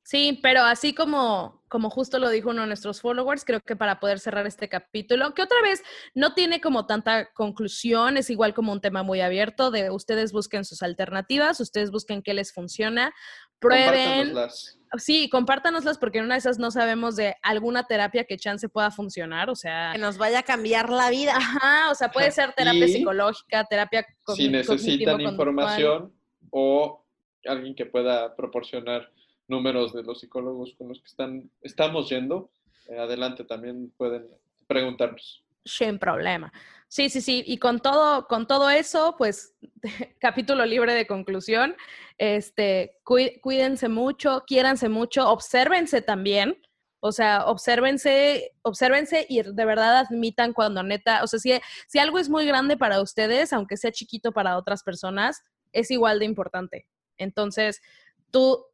Sí, pero así como, como justo lo dijo uno de nuestros followers, creo que para poder cerrar este capítulo, que otra vez no tiene como tanta conclusión, es igual como un tema muy abierto de ustedes busquen sus alternativas, ustedes busquen qué les funciona, prueben, Compártanoslas. sí, compártanoslas porque en una de esas no sabemos de alguna terapia que chance pueda funcionar, o sea, Que nos vaya a cambiar la vida. ajá, o sea, puede ser terapia Y psicológica, terapia si necesitan información o alguien que pueda proporcionar números de los psicólogos con los que están, estamos yendo, eh, adelante también pueden preguntarnos. Sin problema. Sí, sí, sí. Y con todo, con todo eso, pues, capítulo libre de conclusión. Este, cuí- cuídense mucho, quiéranse mucho, obsérvense también. O sea, obsérvense, obsérvense y de verdad admitan cuando neta, o sea, si, si algo es muy grande para ustedes, aunque sea chiquito para otras personas, es igual de importante. Entonces, tú,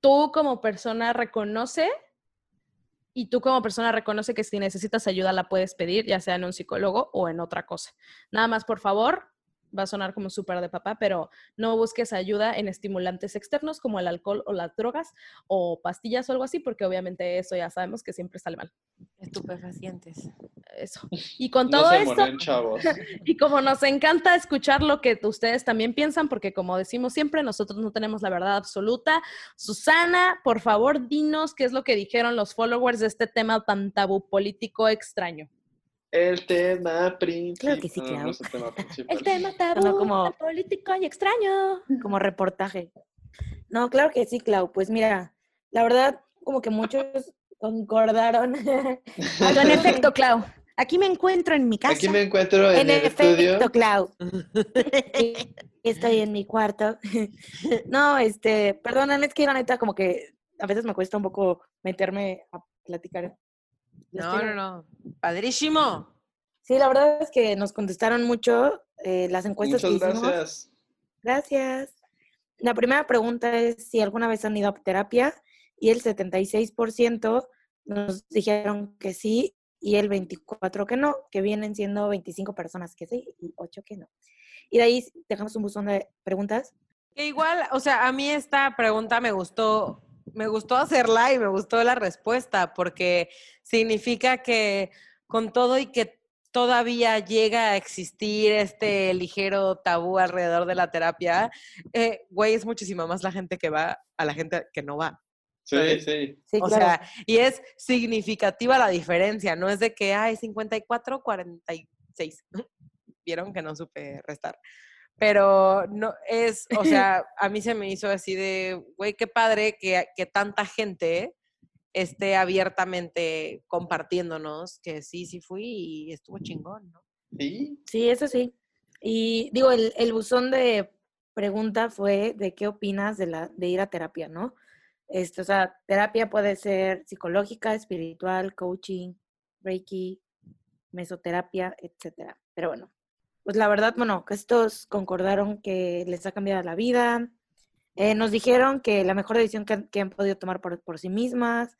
tú como persona reconoce y tú como persona reconoce que si necesitas ayuda la puedes pedir, ya sea en un psicólogo o en otra cosa. Nada más, por favor, va a sonar como súper de papá, pero no busques ayuda en estimulantes externos como el alcohol o las drogas o pastillas o algo así, porque obviamente eso ya sabemos que siempre sale mal. Estupefacientes. Eso. Y con No todo se esto, chavos. y como nos encanta escuchar lo que ustedes también piensan, porque como decimos siempre, nosotros no tenemos la verdad absoluta. Susana, por favor, dinos qué es lo que dijeron los followers de este tema tan tabú político extraño. El tema principal. Claro que sí, No, no Clau. es el tema principal. El tema tabú, como- político y extraño. como reportaje. No, claro que sí, Clau. Pues mira, la verdad, como que muchos concordaron. Con efecto, Clau. Aquí me encuentro en mi casa. Aquí me encuentro en, en el estudio. efecto, Clau. Estoy en mi cuarto. No, este, perdóname, es que la neta como que a veces me cuesta un poco meterme a platicar. No, estoy- no, no. Padrísimo. Sí, la verdad es que nos contestaron mucho eh, las encuestas Muchas que hicimos. gracias. Gracias. La primera pregunta es si alguna vez han ido a terapia y el 76% nos dijeron que sí y el 24% que no, que vienen siendo 25 personas que sí y 8 que no. Y de ahí dejamos un buzón de preguntas. Que igual, o sea, a mí esta pregunta me gustó, me gustó hacerla y me gustó la respuesta, porque significa que con todo y que todavía llega a existir este ligero tabú alrededor de la terapia, eh, güey, es muchísima más la gente que va a la gente que no va. Sí, sí. Sí, o claro. sea, y es significativa la diferencia, no es de que hay 54, 46. Vieron que no supe restar. Pero no es, o sea, a mí se me hizo así de, güey, qué padre que, que tanta gente esté abiertamente compartiéndonos que sí, sí fui y estuvo chingón, ¿no? Sí. Sí, eso sí. Y digo, el, el buzón de pregunta fue de qué opinas de, la, de ir a terapia, ¿no? Este, o sea, terapia puede ser psicológica, espiritual, coaching, reiki, mesoterapia, etcétera. Pero bueno, pues la verdad, bueno, que estos concordaron que les ha cambiado la vida. Eh, nos dijeron que la mejor decisión que, han- que han podido tomar por, por sí mismas,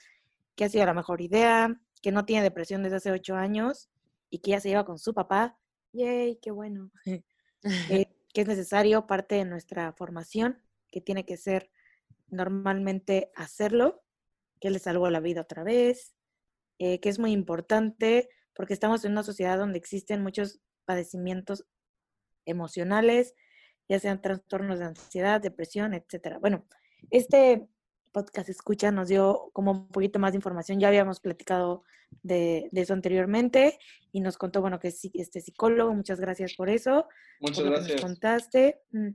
que ha sido la mejor idea, que no tiene depresión desde hace ocho años y que ya se lleva con su papá. ¡Yay! ¡Qué bueno! Eh, que es necesario, parte de nuestra formación, que tiene que ser normalmente hacerlo, que le salvó la vida otra vez, eh, que es muy importante porque estamos en una sociedad donde existen muchos padecimientos emocionales, ya sean trastornos de ansiedad, depresión, etcétera. Bueno, este podcast escucha nos dio como un poquito más de información. Ya habíamos platicado de, de eso anteriormente y nos contó, bueno, que es psi- este psicólogo. Muchas gracias por eso Muchas por gracias. nos contaste. Mm.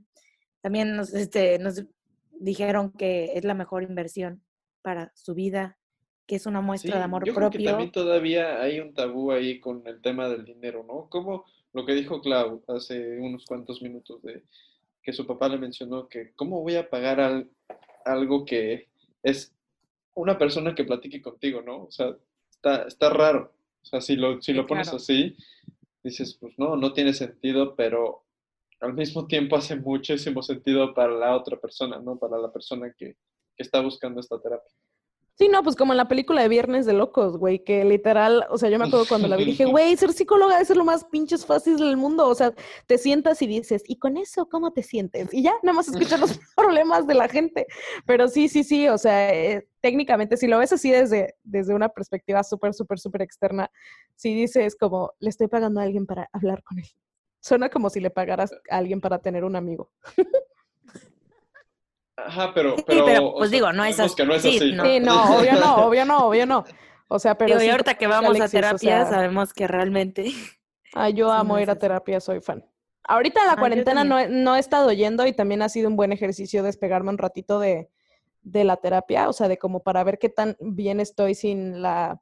También nos, este, nos dijeron que es la mejor inversión para su vida, que es una muestra Sí, de amor yo creo que propio. también todavía hay un tabú ahí con el tema del dinero, ¿no? Como lo que dijo Clau hace unos cuantos minutos de que su papá le mencionó que cómo voy a pagar al- algo que es una persona que platique contigo, ¿no? O sea, está, está raro. O sea, si lo, si Sí, lo pones claro. así, dices, pues no, no tiene sentido, pero al mismo tiempo hace muchísimo sentido para la otra persona, ¿no? Para la persona que, que está buscando esta terapia. Sí, no, pues como en la película de Viernes de Locos, güey, que literal, o sea, yo me acuerdo cuando la vi, dije, güey, ser psicóloga es lo más pinches fácil del mundo. O sea, te sientas y dices, ¿y con eso cómo te sientes? Y ya, nada más escuchas los problemas de la gente. Pero sí, sí, sí, o sea, eh, técnicamente, si lo ves así desde, desde una perspectiva súper, súper, súper externa, si dices como, le estoy pagando a alguien para hablar con él. Suena como si le pagaras a alguien para tener un amigo. Ajá, pero, Sí, pero, pues sea, digo, no es así. que no es Sí, así. no. Sí, no, obvio no, obvio no, obvio no. O sea, pero Digo, y sí, ahorita que vamos a o terapia, sea, sabemos que realmente Ah, yo amo no ir a terapia, soy fan. Ahorita la Ah, cuarentena no no he estado yendo y también ha sido un buen ejercicio despegarme un ratito de, de la terapia, o sea, de como para ver qué tan bien estoy sin la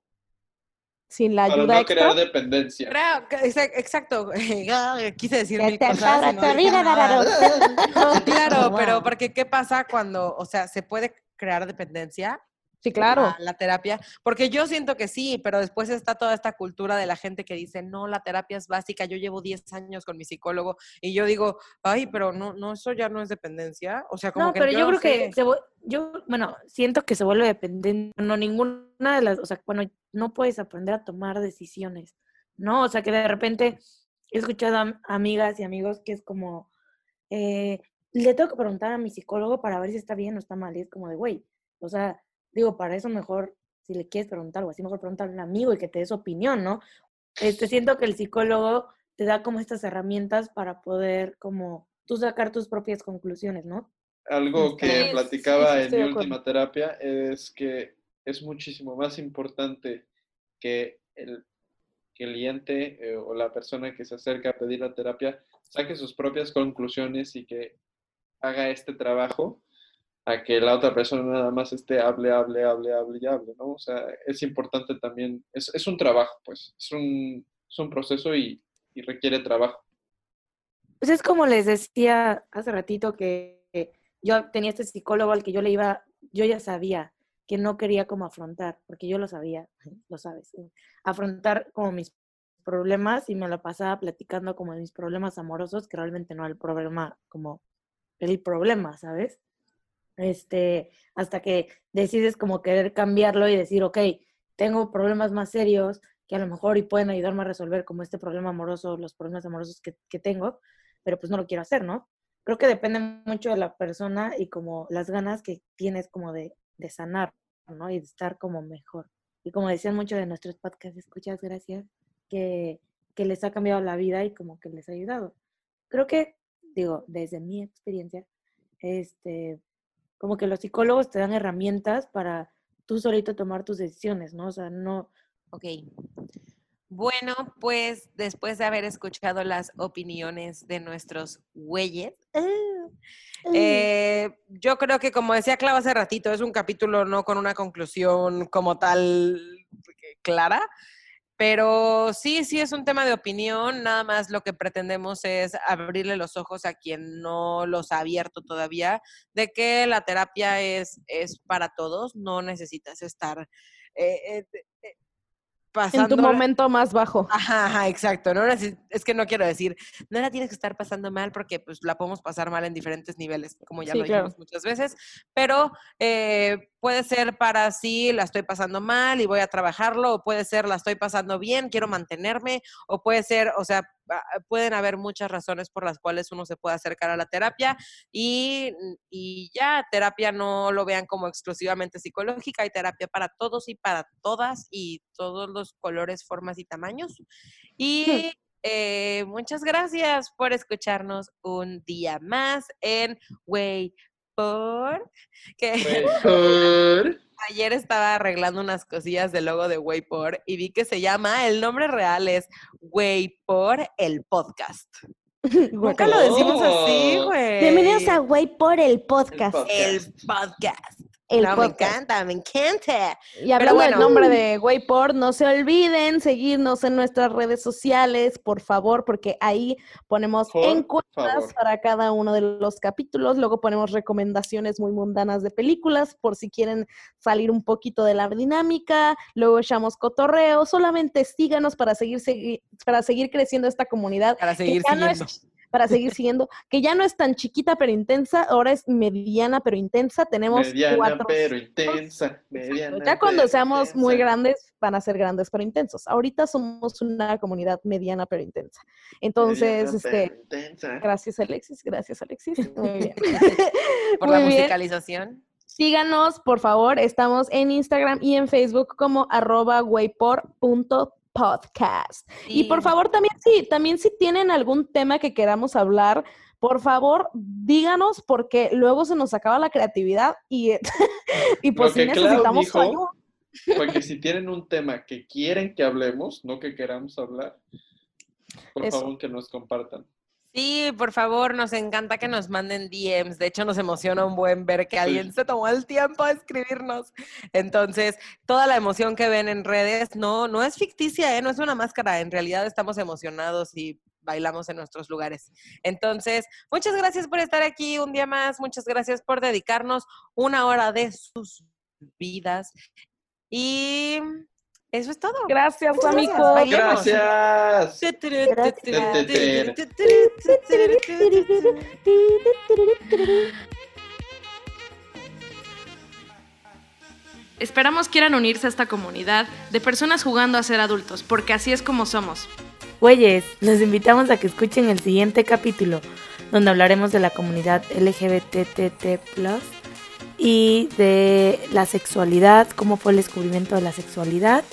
sin la Para ayuda no extra. crear dependencia. Creo exacto. Quise decir mil cosas. no vida. No, claro, pero porque ¿qué pasa cuando, o sea, se puede crear dependencia Sí, claro. la terapia? Porque yo siento que sí, pero después está toda esta cultura de la gente que dice, no, la terapia es básica, yo llevo 10 años con mi psicólogo y yo digo, ay, pero no, no, eso ya no es dependencia. O sea, como No, que pero yo, creo sé. que se yo, bueno, siento que se vuelve dependiente. No, ninguna de las, o sea, bueno, no puedes aprender a tomar decisiones, ¿no? O sea, que de repente he escuchado a amigas y amigos que es como, eh, le tengo que preguntar a mi psicólogo para ver si está bien o está mal. Y es como de, güey, o sea, digo, para eso mejor, si le quieres preguntar algo así, mejor preguntarle a un amigo y que te dé su opinión, ¿no? Este, siento que el psicólogo te da como estas herramientas para poder como tú sacar tus propias conclusiones, ¿no? Algo que sí, platicaba sí, en mi última terapia es que es muchísimo más importante que el cliente eh, o la persona que se acerca a pedir la terapia saque sus propias conclusiones y que haga este trabajo a que la otra persona nada más esté hable, hable, hable, hable y hable, ¿no? O sea, es importante también, es, es un trabajo, pues, es un, es un proceso y, y requiere trabajo. Pues es como les decía hace ratito que yo tenía este psicólogo al que yo le iba, yo ya sabía que no quería como afrontar, porque yo lo sabía, lo sabes, afrontar como mis problemas y me lo pasaba platicando como de mis problemas amorosos, que realmente no era el problema como el problema, ¿sabes? Este, hasta que decides como querer cambiarlo y decir, ok, tengo problemas más serios que a lo mejor y pueden ayudarme a resolver como este problema amoroso, los problemas amorosos que, que tengo, pero pues no lo quiero hacer, ¿no? Creo que depende mucho de la persona y como las ganas que tienes como de, de sanar, ¿no? Y de estar como mejor. Y como decían muchos de nuestros podcasts, escuchas, gracias, que, que les ha cambiado la vida y como que les ha ayudado. Creo que, digo, desde mi experiencia, este, como que los psicólogos te dan herramientas para tú solito tomar tus decisiones, ¿no? O sea, no, Ok. Bueno, pues después de haber escuchado las opiniones de nuestros güeyes, eh, yo creo que como decía Clau hace ratito, es un capítulo no con una conclusión como tal eh, clara, pero sí, sí es un tema de opinión, nada más lo que pretendemos es abrirle los ojos a quien no los ha abierto todavía, de que la terapia es, es para todos, no necesitas estar... eh, eh, eh, En tu momento más bajo. Ajá, ajá, exacto. No es que no quiero decir, no la tienes que estar pasando mal porque pues la podemos pasar mal en diferentes niveles, como ya Sí, lo dijimos claro. muchas veces, pero eh, puede ser para sí, la estoy pasando mal y voy a trabajarlo, o puede ser la estoy pasando bien, quiero mantenerme, o puede ser, o sea, ah, pueden haber muchas razones por las cuales uno se puede acercar a la terapia y, y ya, terapia no lo vean como exclusivamente psicológica, hay terapia para todos y para todas y todos los colores, formas y tamaños. Y eh, muchas gracias por escucharnos un día más en Way por que Mejor. ayer estaba arreglando unas cosillas del logo de Waypor y vi que se llama, el nombre real es Waypor el podcast. Nunca lo decimos así, Oh. güey. Bienvenidos a Güey por el podcast. el podcast. El No, podcast. Me encanta, me encanta. Y hablando bueno. del nombre de Wayport, no se olviden seguirnos en nuestras redes sociales, por favor, porque ahí ponemos Por encuestas favor. para cada uno de los capítulos. Luego ponemos recomendaciones muy mundanas de películas, por si quieren salir un poquito de la dinámica. Luego echamos cotorreo. Solamente síganos para seguir, segui- para seguir creciendo esta comunidad. Para seguir ya no es- siguiendo. Para seguir siguiendo, que ya no es tan chiquita pero intensa, ahora es mediana pero intensa. Tenemos Mediana cuatro pero intensa. Mediana ya cuando pero seamos muy grandes, van a ser grandes pero intensos. Ahorita somos una comunidad mediana pero intensa. Entonces, Mediana pero este, intensa. gracias Alexis, gracias Alexis. Muy bien. Por la bien. musicalización. Síganos, por favor. Estamos en Instagram y en Facebook como arroba güeypor.podcast. Y por Sí. favor, también si, también si tienen algún tema que queramos hablar, por favor, díganos porque luego se nos acaba la creatividad y, y pues sí necesitamos dijo- ayuda. Porque si tienen un tema que quieren que hablemos, no que queramos hablar, por Eso. favor que nos compartan. Sí, por favor, nos encanta que nos manden DMs. De hecho, nos emociona un buen ver que alguien se tomó el tiempo de escribirnos. Entonces, toda la emoción que ven en redes no, no es ficticia, ¿eh? no es una máscara. En realidad estamos emocionados y bailamos en nuestros lugares. Entonces, muchas gracias por estar aquí un día más. Muchas gracias por dedicarnos una hora de sus vidas. Y eso es todo. Gracias, Muchas amigos. Gracias. Esperamos quieran unirse a esta comunidad de personas jugando a ser adultos, porque así es como somos. Güeyes, los invitamos a que escuchen el siguiente capítulo, donde hablaremos de la comunidad LGBTT y de la sexualidad, cómo fue el descubrimiento de la sexualidad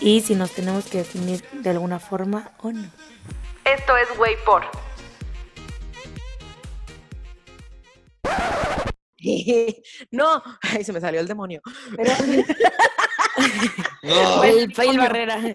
y si nos tenemos que definir de alguna forma o no. Esto es Way por. no, ay, se me salió el demonio. Pero No. el fail barrera.